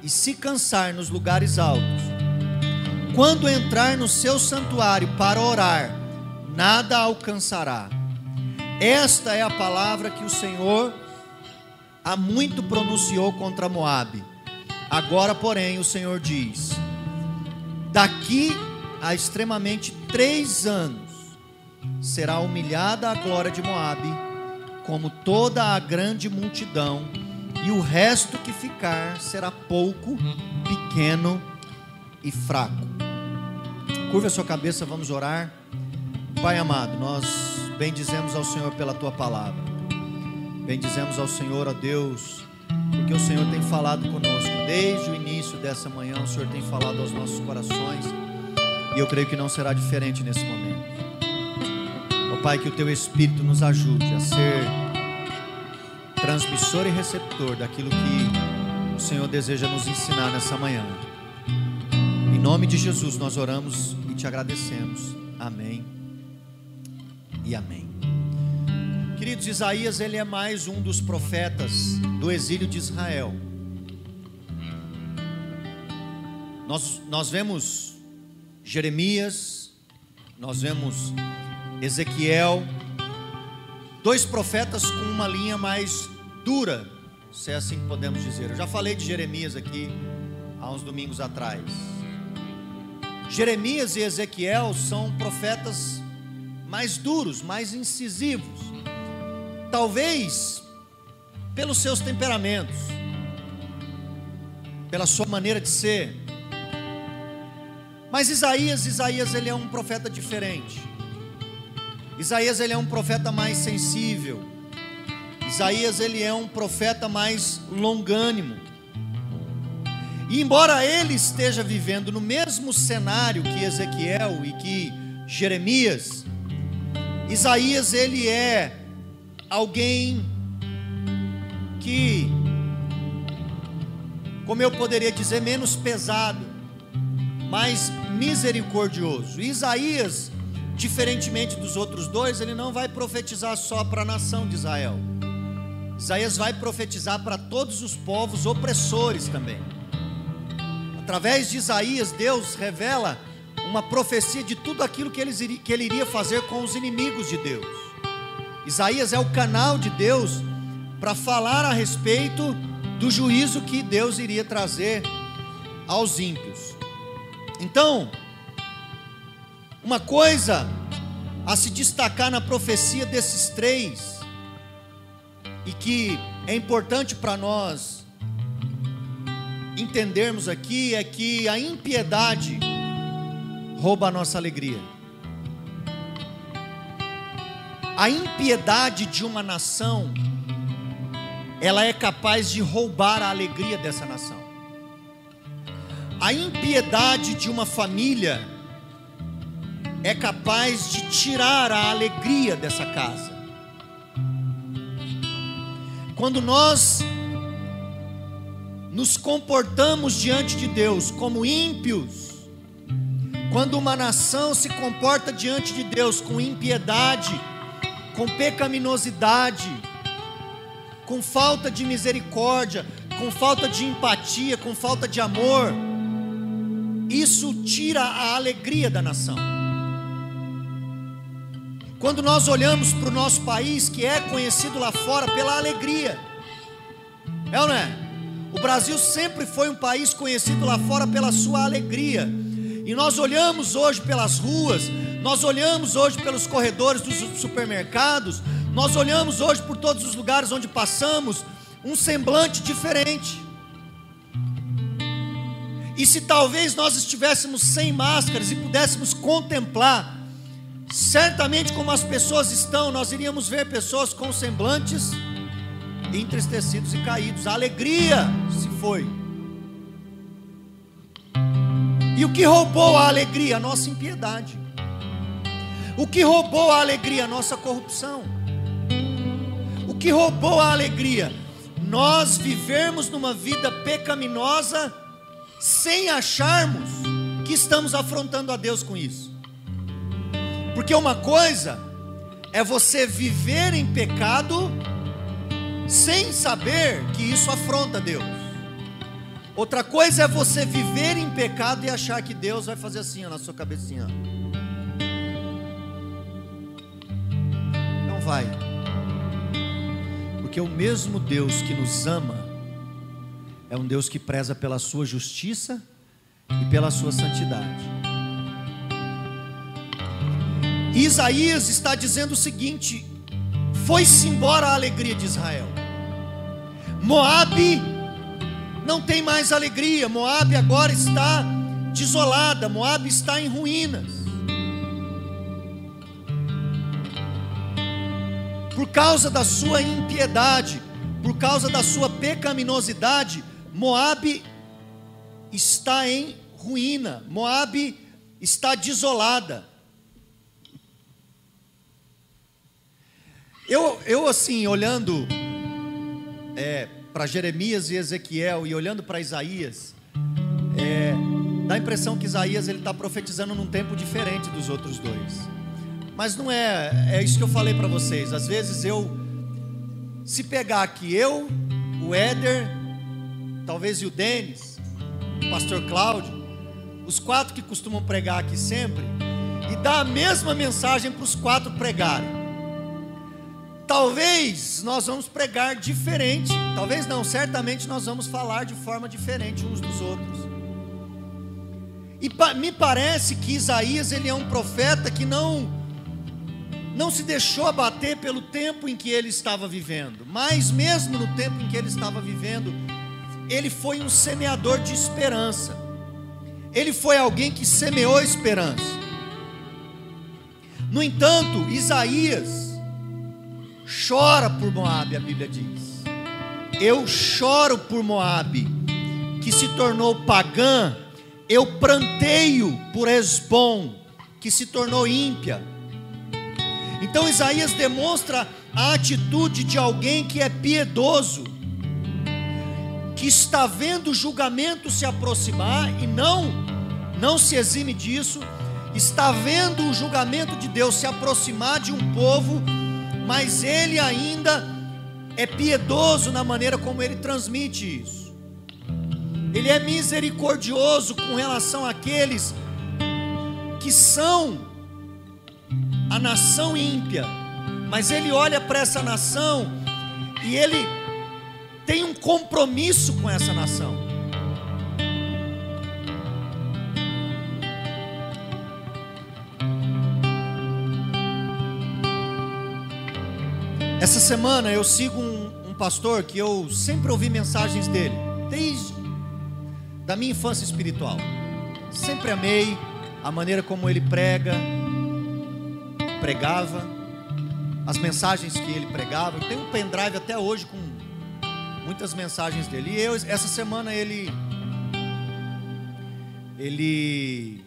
e se cansar nos lugares altos, quando entrar no seu santuário para orar, nada alcançará. Esta é a palavra que o Senhor há muito pronunciou contra Moabe. Agora, porém, o Senhor diz: Daqui há extremamente três anos será humilhada a glória de Moabe, como toda a grande multidão, e o resto que ficar será pouco, pequeno e fraco. Curva a sua cabeça, vamos orar. Pai amado, nós bendizemos ao Senhor pela tua palavra. Bendizemos ao Senhor, ó Deus, porque o Senhor tem falado conosco desde o início dessa manhã. O Senhor tem falado aos nossos corações e eu creio que não será diferente nesse momento. Ó Pai, que o Teu Espírito nos ajude a ser transmissor e receptor daquilo que o Senhor deseja nos ensinar nessa manhã. Em nome de Jesus nós oramos e te agradecemos. Amém e amém. Queridos, Isaías ele é mais um dos profetas do exílio de Israel. Nós, nós vemos Jeremias, nós vemos Ezequiel, dois profetas com uma linha mais dura, se é assim que podemos dizer. Eu já falei de Jeremias aqui há uns domingos atrás. Jeremias e Ezequiel são profetas mais duros, mais incisivos, talvez pelos seus temperamentos. pela sua maneira de ser. Mas Isaías, Isaías ele é um profeta diferente. Isaías ele é um profeta mais sensível. Isaías ele é um profeta mais longânimo. E embora ele esteja vivendo no mesmo cenário que Ezequiel e que Jeremias, Isaías ele é alguém que como eu poderia dizer, menos pesado, mais misericordioso. Isaías, diferentemente dos outros dois, ele não vai profetizar só para a nação de Israel. Isaías vai profetizar para todos os povos opressores também. Através de Isaías, Deus revela uma profecia de tudo aquilo que, eles, que ele iria fazer com os inimigos de Deus. Isaías é o canal de Deus para falar a respeito do juízo que Deus iria trazer aos ímpios. Então, uma coisa a se destacar na profecia desses três, e que é importante para nós entendermos aqui, é que a impiedade rouba a nossa alegria. A impiedade de uma nação ela é capaz de roubar a alegria dessa nação. A impiedade de uma família é capaz de tirar a alegria dessa casa. Quando nós nos comportamos diante de Deus como ímpios, quando uma nação se comporta diante de Deus com impiedade, com pecaminosidade, com falta de misericórdia, com falta de empatia, com falta de amor, isso tira a alegria da nação. Quando nós olhamos para o nosso país, que é conhecido lá fora pela alegria, é ou não é? O Brasil sempre foi um país conhecido lá fora pela sua alegria, e nós olhamos hoje pelas ruas, nós olhamos hoje pelos corredores dos supermercados, nós olhamos hoje por todos os lugares onde passamos um semblante diferente. E se talvez nós estivéssemos sem máscaras e pudéssemos contemplar, certamente como as pessoas estão, nós iríamos ver pessoas com semblantes entristecidos e caídos. A alegria se foi. E o que roubou a alegria? Nossa impiedade. O que roubou a alegria? Nossa corrupção que roubou a alegria? Nós vivermos numa vida pecaminosa sem acharmos que estamos afrontando a Deus com isso. Porque uma coisa é você viver em pecado sem saber que isso afronta Deus. Outra coisa é você viver em pecado e achar que Deus vai fazer assim ó, na sua cabecinha. Não vai. Porque o mesmo Deus que nos ama é um Deus que preza pela sua justiça e pela sua santidade. Isaías está dizendo o seguinte: foi-se embora a alegria de Israel. Moabe não tem mais alegria. Moabe agora está desolada. Moabe está em ruínas. por causa da sua impiedade, por causa da sua pecaminosidade, Moabe está em ruína, Moabe está desolada. Eu, eu assim, olhando é, para Jeremias e Ezequiel e olhando para Isaías, é, dá a impressão que Isaías ele está profetizando num tempo diferente dos outros dois. Mas não é, é isso que eu falei para vocês. Às vezes eu, se pegar aqui eu, o Éder, talvez o Denis, o pastor Cláudio, os quatro que costumam pregar aqui sempre, e dar a mesma mensagem para os quatro pregarem. Talvez nós vamos pregar diferente, talvez não, certamente nós vamos falar de forma diferente uns dos outros. E me parece que Isaías ele é um profeta que não não se deixou abater pelo tempo em que ele estava vivendo, mas mesmo no tempo em que ele estava vivendo, ele foi um semeador de esperança. Ele foi alguém que semeou esperança. No entanto, Isaías chora por Moabe, a Bíblia diz. Eu choro por Moabe, que se tornou pagã. Eu pranteio por Esbom, que se tornou ímpia. Então Isaías demonstra a atitude de alguém que é piedoso, que está vendo o julgamento se aproximar e não não se exime disso, está vendo o julgamento de Deus se aproximar de um povo, mas ele ainda é piedoso na maneira como ele transmite isso. Ele é misericordioso com relação àqueles que são a nação ímpia, mas ele olha para essa nação e ele tem um compromisso com essa nação. Essa semana eu sigo um, um, pastor que eu sempre ouvi mensagens dele, desde da minha infância espiritual. Sempre amei a maneira como ele prega, pregava, as mensagens que ele pregava. Tem um pendrive até hoje com muitas mensagens dele. E eu, essa semana ele ele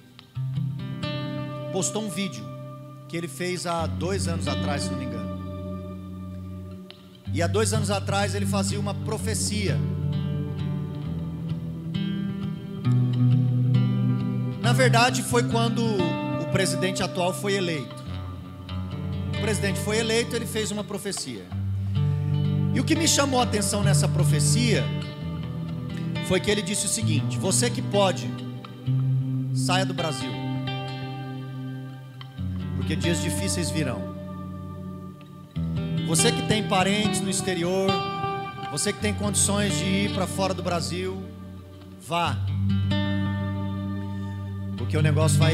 postou um vídeo que ele fez há dois anos atrás, se não me engano. E há dois anos atrás ele fazia uma profecia. Na verdade, foi quando o presidente atual foi eleito. O presidente foi eleito, ele fez uma profecia. E o que me chamou a atenção nessa profecia foi que ele disse o seguinte: Você que pode, saia do Brasil, porque dias difíceis virão. Você que tem parentes no exterior, você que tem condições de ir para fora do Brasil, vá, porque o negócio vai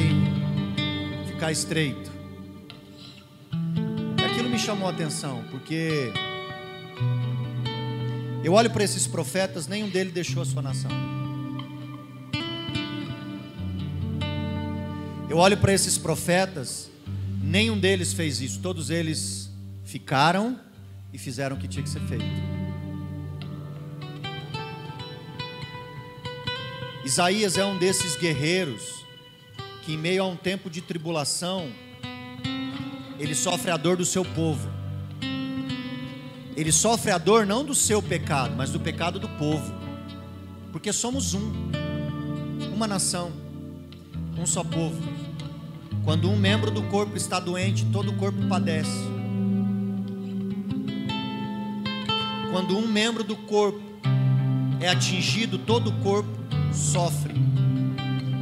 ficar estreito. E aquilo me chamou a atenção, porque eu olho para esses profetas, nenhum deles deixou a sua nação. Eu olho para esses profetas, nenhum deles fez isso, todos eles ficaram e fizeram o que tinha que ser feito. Isaías é um desses guerreiros que, em meio a um tempo de tribulação, ele sofre a dor do seu povo. Ele sofre a dor não do seu pecado, mas do pecado do povo. Porque somos um, uma nação, um só povo. Quando um membro do corpo está doente, todo o corpo padece. Quando um membro do corpo é atingido, todo o corpo sofre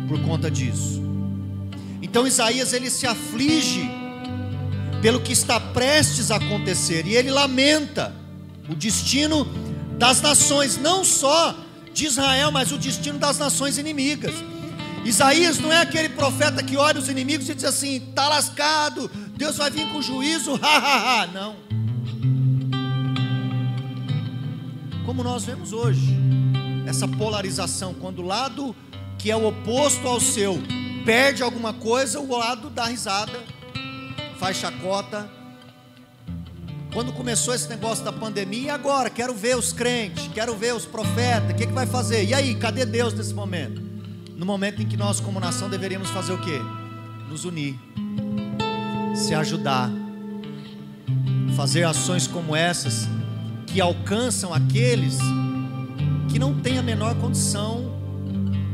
por conta disso. Então Isaías ele se aflige pelo que está prestes a acontecer, e ele lamenta o destino das nações, não só de Israel, mas o destino das nações inimigas. Isaías não é aquele profeta que olha os inimigos e diz assim: está lascado, Deus vai vir com juízo, ha, ha, ha. Não. Como nós vemos hoje, essa polarização, quando o lado que é o oposto ao seu perde alguma coisa, o lado dá risada faz chacota. Quando começou esse negócio da pandemia, e agora? Quero ver os crentes, quero ver os profetas, o que, que vai fazer? E aí, cadê Deus nesse momento? No momento em que nós, como nação, deveríamos fazer o quê? Nos unir, se ajudar, fazer ações como essas, que alcançam aqueles que não têm a menor condição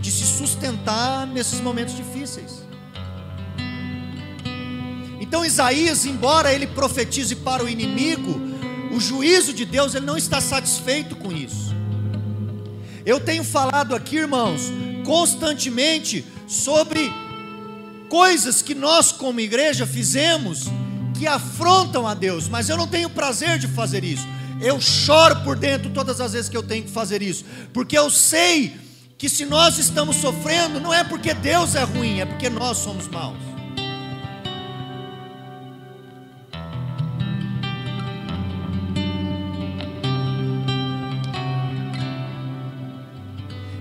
de se sustentar nesses momentos difíceis. Então Isaías, embora ele profetize para o inimigo, o juízo de Deus, ele não está satisfeito com isso. Eu tenho falado aqui, irmãos, constantemente sobre coisas que nós como igreja fizemos que afrontam a Deus, mas eu não tenho prazer de fazer isso. Eu choro por dentro todas as vezes que eu tenho que fazer isso, porque eu sei que se nós estamos sofrendo, não é porque Deus é ruim, é porque nós somos maus.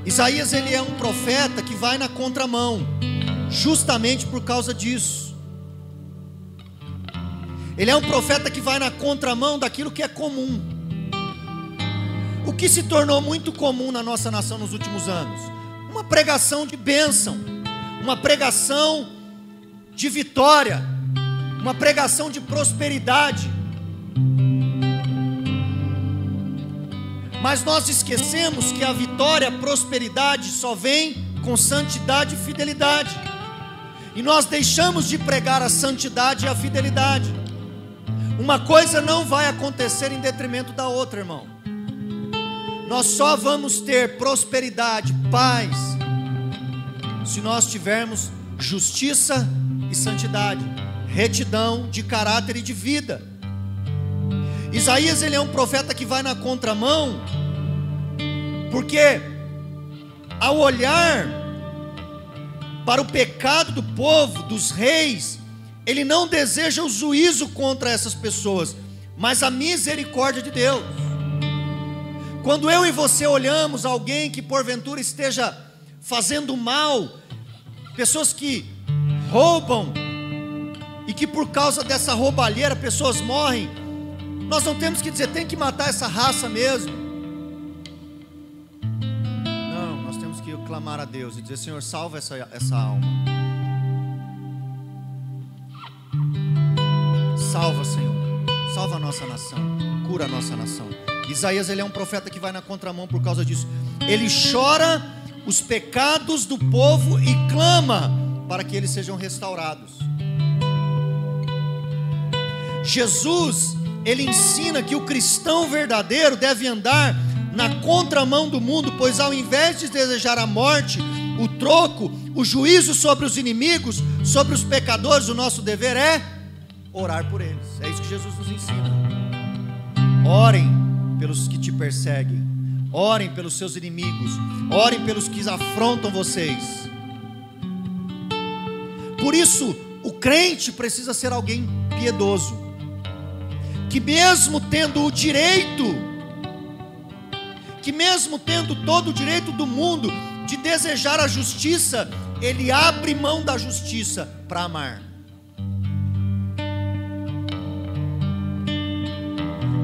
Isaías ele é um profeta que vai na contramão, justamente por causa disso. Ele é um profeta que vai na contramão daquilo que é comum. O que se tornou muito comum na nossa nação nos últimos anos? Uma pregação de bênção, uma pregação de vitória, uma pregação de prosperidade. Mas nós esquecemos que a vitória, a prosperidade só vem com santidade e fidelidade. E nós deixamos de pregar a santidade e a fidelidade. Uma coisa não vai acontecer em detrimento da outra, irmão. Nós só vamos ter prosperidade, paz, se nós tivermos justiça e santidade, retidão de caráter e de vida. Isaías ele é um profeta que vai na contramão, porque ao olhar para o pecado do povo, dos reis, ele não deseja o juízo contra essas pessoas, mas a misericórdia de Deus. Quando eu e você olhamos alguém que porventura esteja fazendo mal, pessoas que roubam e que por causa dessa roubalheira pessoas morrem, nós não temos que dizer, tem que matar essa raça mesmo. Não, nós temos que clamar a Deus e dizer, Senhor, salva essa, essa alma. Salva, Senhor. Salva a nossa nação. Cura a nossa nação. Isaías ele é um profeta que vai na contramão por causa disso. Ele chora os pecados do povo e clama para que eles sejam restaurados. Jesus ele ensina que o cristão verdadeiro deve andar na contramão do mundo, pois ao invés de desejar a morte, o troco, o juízo sobre os inimigos, sobre os pecadores, o nosso dever é orar por eles. É isso que Jesus nos ensina. Orem pelos que te perseguem, orem pelos seus inimigos, orem pelos que afrontam vocês. Por isso, o crente precisa ser alguém piedoso que mesmo tendo o direito, que mesmo tendo todo o direito do mundo de desejar a justiça, ele abre mão da justiça para amar.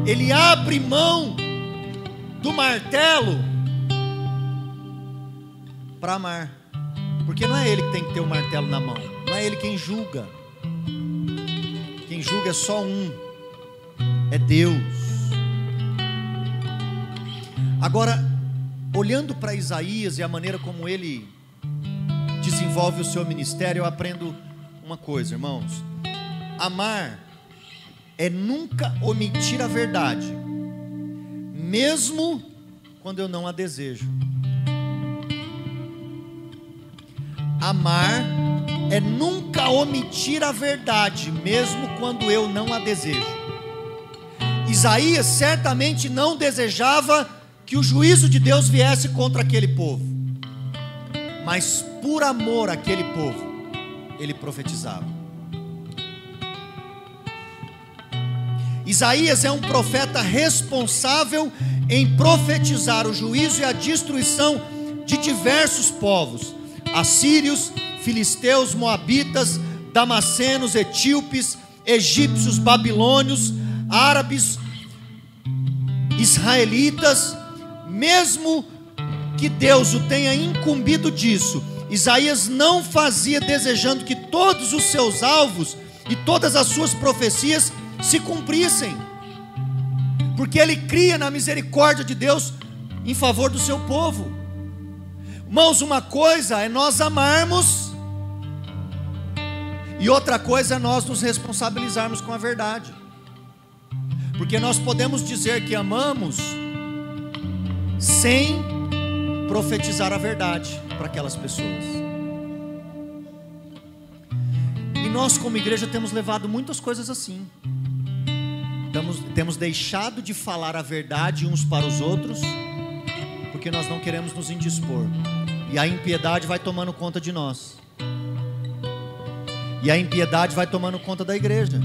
Ele abre mão do martelo para amar. Porque não é ele que tem que ter o martelo na mão, não é ele quem julga. Quem julga é só um, é Deus. Agora, olhando para Isaías e a maneira como ele desenvolve o seu ministério, eu aprendo uma coisa, irmãos. Amar é nunca omitir a verdade, mesmo quando eu não a desejo. Amar é nunca omitir a verdade, mesmo quando eu não a desejo. Isaías certamente não desejava que o juízo de Deus viesse contra aquele povo, mas por amor àquele povo, ele profetizava. Isaías é um profeta responsável em profetizar o juízo e a destruição de diversos povos: assírios, filisteus, moabitas, damascenos, etíopes, egípcios, babilônios, árabes, israelitas, mesmo que Deus o tenha incumbido disso, Isaías não fazia desejando que todos os seus alvos e todas as suas profecias se cumprissem, porque ele cria na misericórdia de Deus em favor do seu povo. Irmãos, uma coisa é nós amarmos, e outra coisa é nós nos responsabilizarmos com a verdade. Porque nós podemos dizer que amamos sem profetizar a verdade para aquelas pessoas. E nós, como igreja, temos levado muitas coisas assim. Temos, temos deixado de falar a verdade uns para os outros, porque nós não queremos nos indispor. E a impiedade vai tomando conta de nós. E a impiedade vai tomando conta da igreja.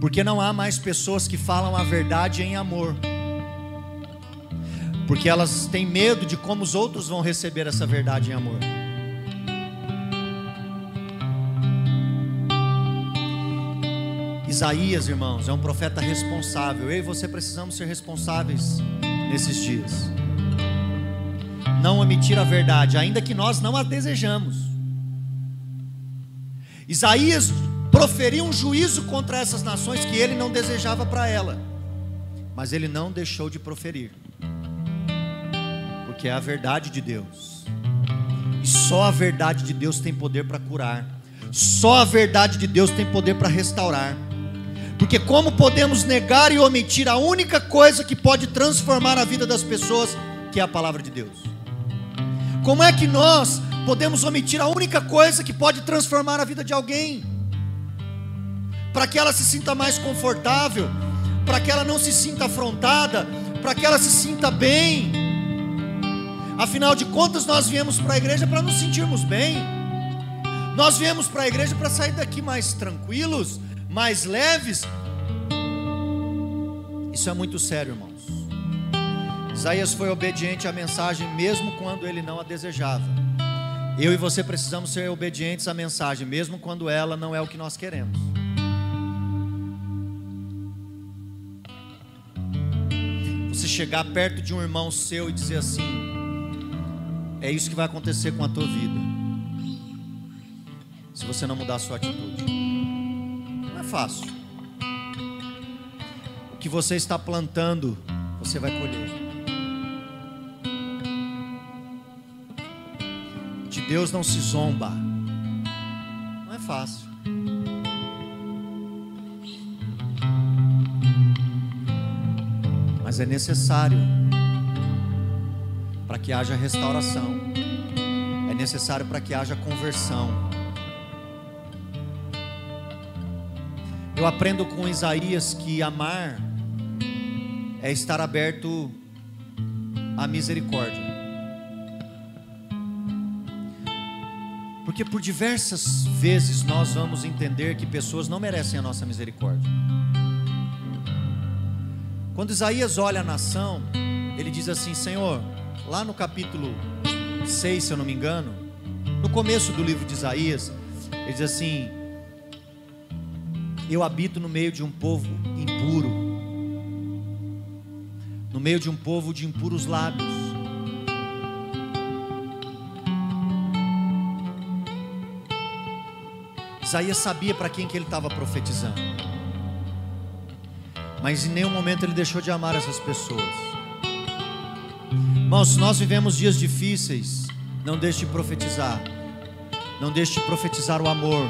Porque não há mais pessoas que falam a verdade em amor. porque elas têm medo de como os outros vão receber essa verdade em amor. Isaías, irmãos, é um profeta responsável. Eu e você precisamos ser responsáveis nesses dias. Não omitir a verdade, ainda que nós não a desejamos. Isaías proferiu um juízo contra essas nações que ele não desejava para ela, mas ele não deixou de proferir, porque é a verdade de Deus, e só a verdade de Deus tem poder para curar, só a verdade de Deus tem poder para restaurar. Porque como podemos negar e omitir a única coisa que pode transformar a vida das pessoas, que é a palavra de Deus? Como é que nós podemos omitir a única coisa que pode transformar a vida de alguém? Para que ela se sinta mais confortável, para que ela não se sinta afrontada, para que ela se sinta bem. Afinal de contas, nós viemos para a igreja para nos sentirmos bem. Nós viemos para a igreja para sair daqui mais tranquilos, mais leves. Isso é muito sério, irmãos. Isaías foi obediente à mensagem mesmo quando ele não a desejava. Eu e você precisamos ser obedientes à mensagem, mesmo quando ela não é o que nós queremos. Você chegar perto de um irmão seu e dizer assim: é isso que vai acontecer com a tua vida, se você não mudar a sua atitude fácil. O que você está plantando, você vai colher. De Deus não se zomba. Não é fácil. Mas é necessário para que haja restauração. É necessário para que haja conversão. Eu aprendo com Isaías que amar é estar aberto à misericórdia. Porque por diversas vezes nós vamos entender que pessoas não merecem a nossa misericórdia. Quando Isaías olha a nação, ele diz assim: Senhor, lá no capítulo 6, se eu não me engano, no começo do livro de Isaías, ele diz assim: eu habito no meio de um povo impuro, no meio de um povo de impuros lábios. Isaías sabia para quem que ele estava profetizando, mas em nenhum momento ele deixou de amar essas pessoas. Irmãos, se nós vivemos dias difíceis, não deixe de profetizar, não deixe de profetizar o amor,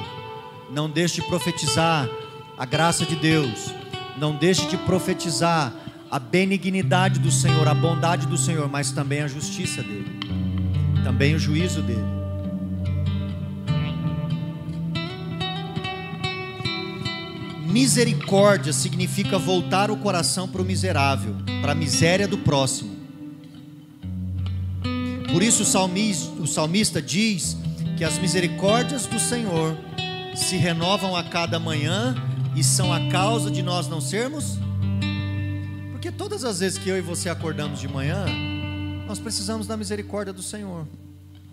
não deixe de profetizar a graça de Deus. Não deixe de profetizar a benignidade do Senhor, a bondade do Senhor, mas também a justiça dele, também o juízo dele. Misericórdia significa voltar o coração para o miserável, para a miséria do próximo. Por isso o salmista, diz que as misericórdias do Senhor se renovam a cada manhã e são a causa de nós não sermos? Porque todas as vezes que eu e você acordamos de manhã, nós precisamos da misericórdia do Senhor.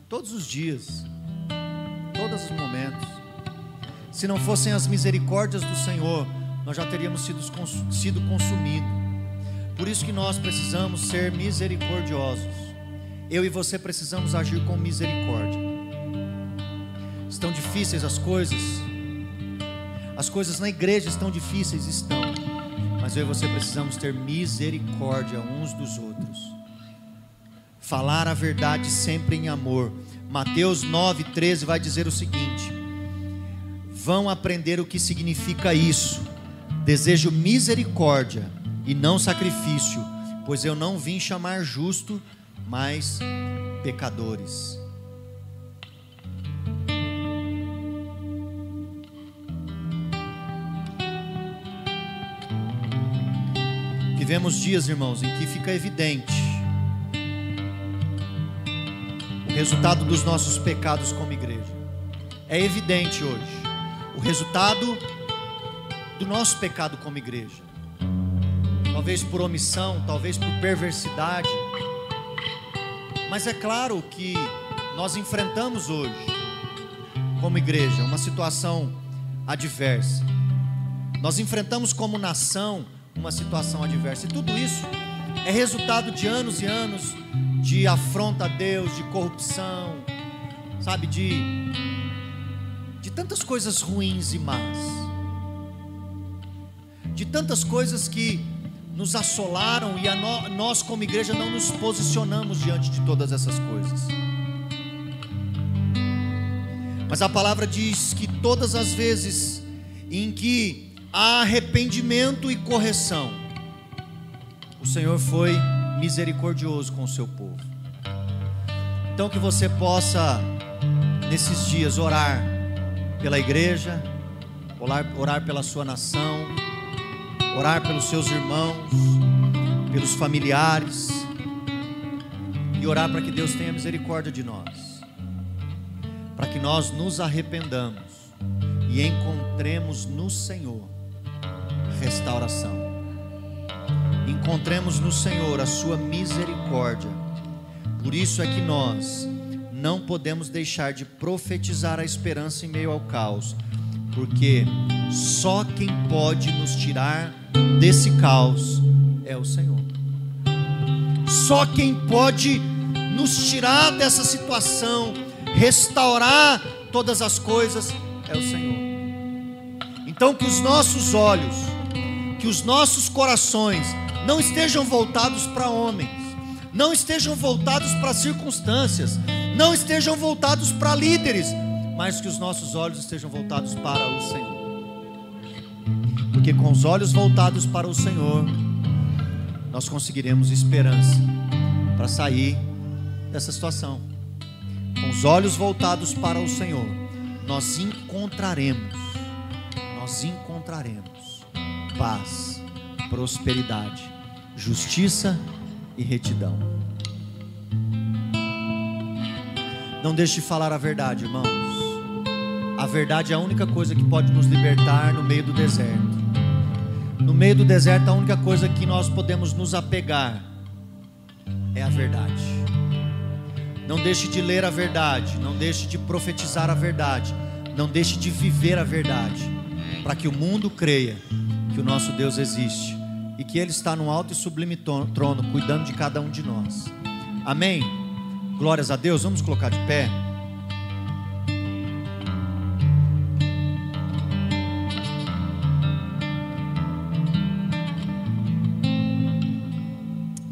Todos os dias, todos os momentos. Se não fossem as misericórdias do Senhor, nós já teríamos sido, sido consumidos. Por isso que nós precisamos ser misericordiosos. Eu e você precisamos agir com misericórdia. Estão difíceis as coisas, as coisas na igreja estão difíceis, estão. Mas eu e você precisamos ter misericórdia uns dos outros. Falar a verdade sempre em amor. Mateus 9:13 vai dizer o seguinte: Vão aprender o que significa isso. Desejo misericórdia e não sacrifício, pois eu não vim chamar justo, mas pecadores. Vivemos dias, irmãos, em que fica evidente o resultado dos nossos pecados como igreja. É evidente hoje o resultado do nosso pecado como igreja. Talvez por omissão, talvez por perversidade, Mas é claro que nós enfrentamos hoje, como igreja, uma situação adversa. Nós enfrentamos como nação uma situação adversa. E tudo isso é resultado de anos e anos de afronta a Deus, de corrupção, sabe, de de tantas coisas ruins e más. De tantas coisas que nos assolaram e no, nós como igreja não nos posicionamos diante de todas essas coisas. Mas a palavra diz que todas as vezes em que arrependimento e correção, o Senhor foi misericordioso com o seu povo. Então que você possa nesses dias orar pela igreja, orar, orar pela sua nação, orar pelos seus irmãos, pelos familiares e orar para que Deus tenha misericórdia de nós, para que nós nos arrependamos e encontremos no Senhor restauração. Encontremos no Senhor a sua misericórdia. Por isso é que nós não podemos deixar de profetizar a esperança em meio ao caos, porque só quem pode nos tirar desse caos é o Senhor. Só quem pode nos tirar dessa situação, restaurar todas as coisas, é o Senhor. Então, que os nossos olhos, que os nossos corações não estejam voltados para homens, não estejam voltados para circunstâncias, não estejam voltados para líderes, mas que os nossos olhos estejam voltados para o Senhor. Porque com os olhos voltados para o Senhor, nós conseguiremos esperança para sair dessa situação. Com os olhos voltados para o Senhor, nós encontraremos, nós encontraremos paz, prosperidade, justiça e retidão. Não deixe de falar a verdade, irmãos. A verdade é a única coisa que pode nos libertar no meio do deserto. No meio do deserto, a única coisa que nós podemos nos apegar é a verdade. Não deixe de ler a verdade, não deixe de profetizar a verdade, não deixe de viver a verdade, para que o mundo creia que o nosso Deus existe e que Ele está no alto e sublime trono, cuidando de cada um de nós. Amém? Glórias a Deus, vamos colocar de pé.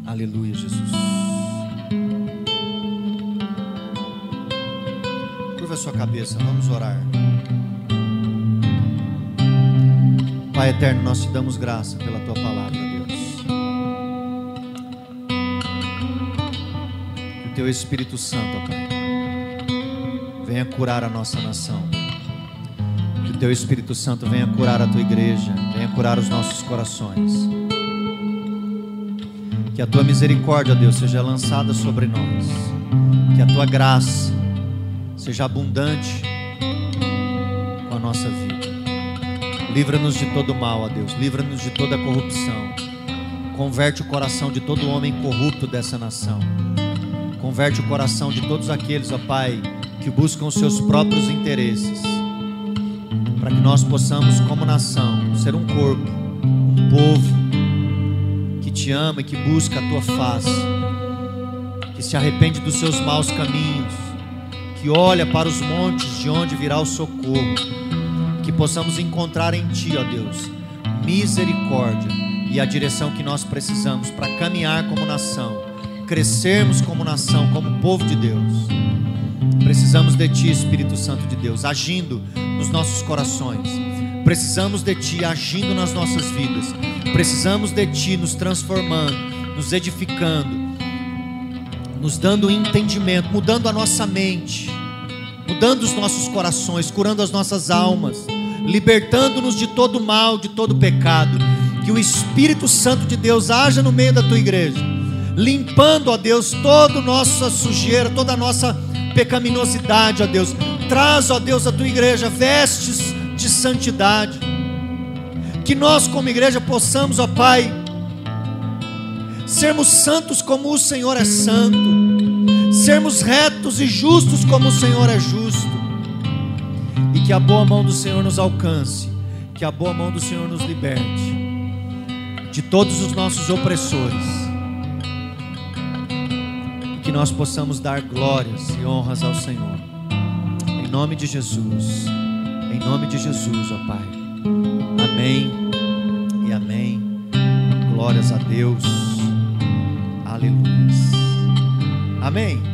Aleluia, Jesus. Curva a sua cabeça, vamos orar. Pai eterno, nós te damos graça pela tua palavra, Deus. Que o teu Espírito Santo, ó Pai, venha curar a nossa nação. Que o teu Espírito Santo venha curar a tua igreja, venha curar os nossos corações. Que a tua misericórdia, Deus, seja lançada sobre nós. Que a tua graça seja abundante com a nossa vida. Livra-nos de todo mal, ó Deus. Livra-nos de toda corrupção. Converte o coração de todo homem corrupto dessa nação. Converte o coração de todos aqueles, ó Pai, que buscam os seus próprios interesses. Para que nós possamos, como nação, ser um corpo, um povo te ama e que busca a tua face, que se arrepende dos seus maus caminhos, que olha para os montes de onde virá o socorro, que possamos encontrar em Ti, ó Deus, misericórdia e a direção que nós precisamos para caminhar como nação, crescermos como nação, como povo de Deus. Precisamos de Ti, Espírito Santo de Deus, agindo nos nossos corações. Precisamos de Ti agindo nas nossas vidas Precisamos de Ti nos transformando, nos edificando, nos dando entendimento, mudando a nossa mente, mudando os nossos corações, curando as nossas almas, libertando-nos de todo mal, de todo pecado. Que o Espírito Santo de Deus haja no meio da tua igreja, limpando, ó Deus, toda a nossa sujeira, toda a nossa pecaminosidade, ó Deus. Traz, ó Deus, a tua igreja vestes de santidade que nós, como igreja, possamos, ó Pai, sermos santos como o Senhor é santo, sermos retos e justos como o Senhor é justo, e que a boa mão do Senhor nos alcance, que a boa mão do Senhor nos liberte de todos os nossos opressores, que nós possamos dar glórias e honras ao Senhor, em nome de Jesus, em nome de Jesus, ó Pai, amém e amém, glórias a Deus, aleluia, amém.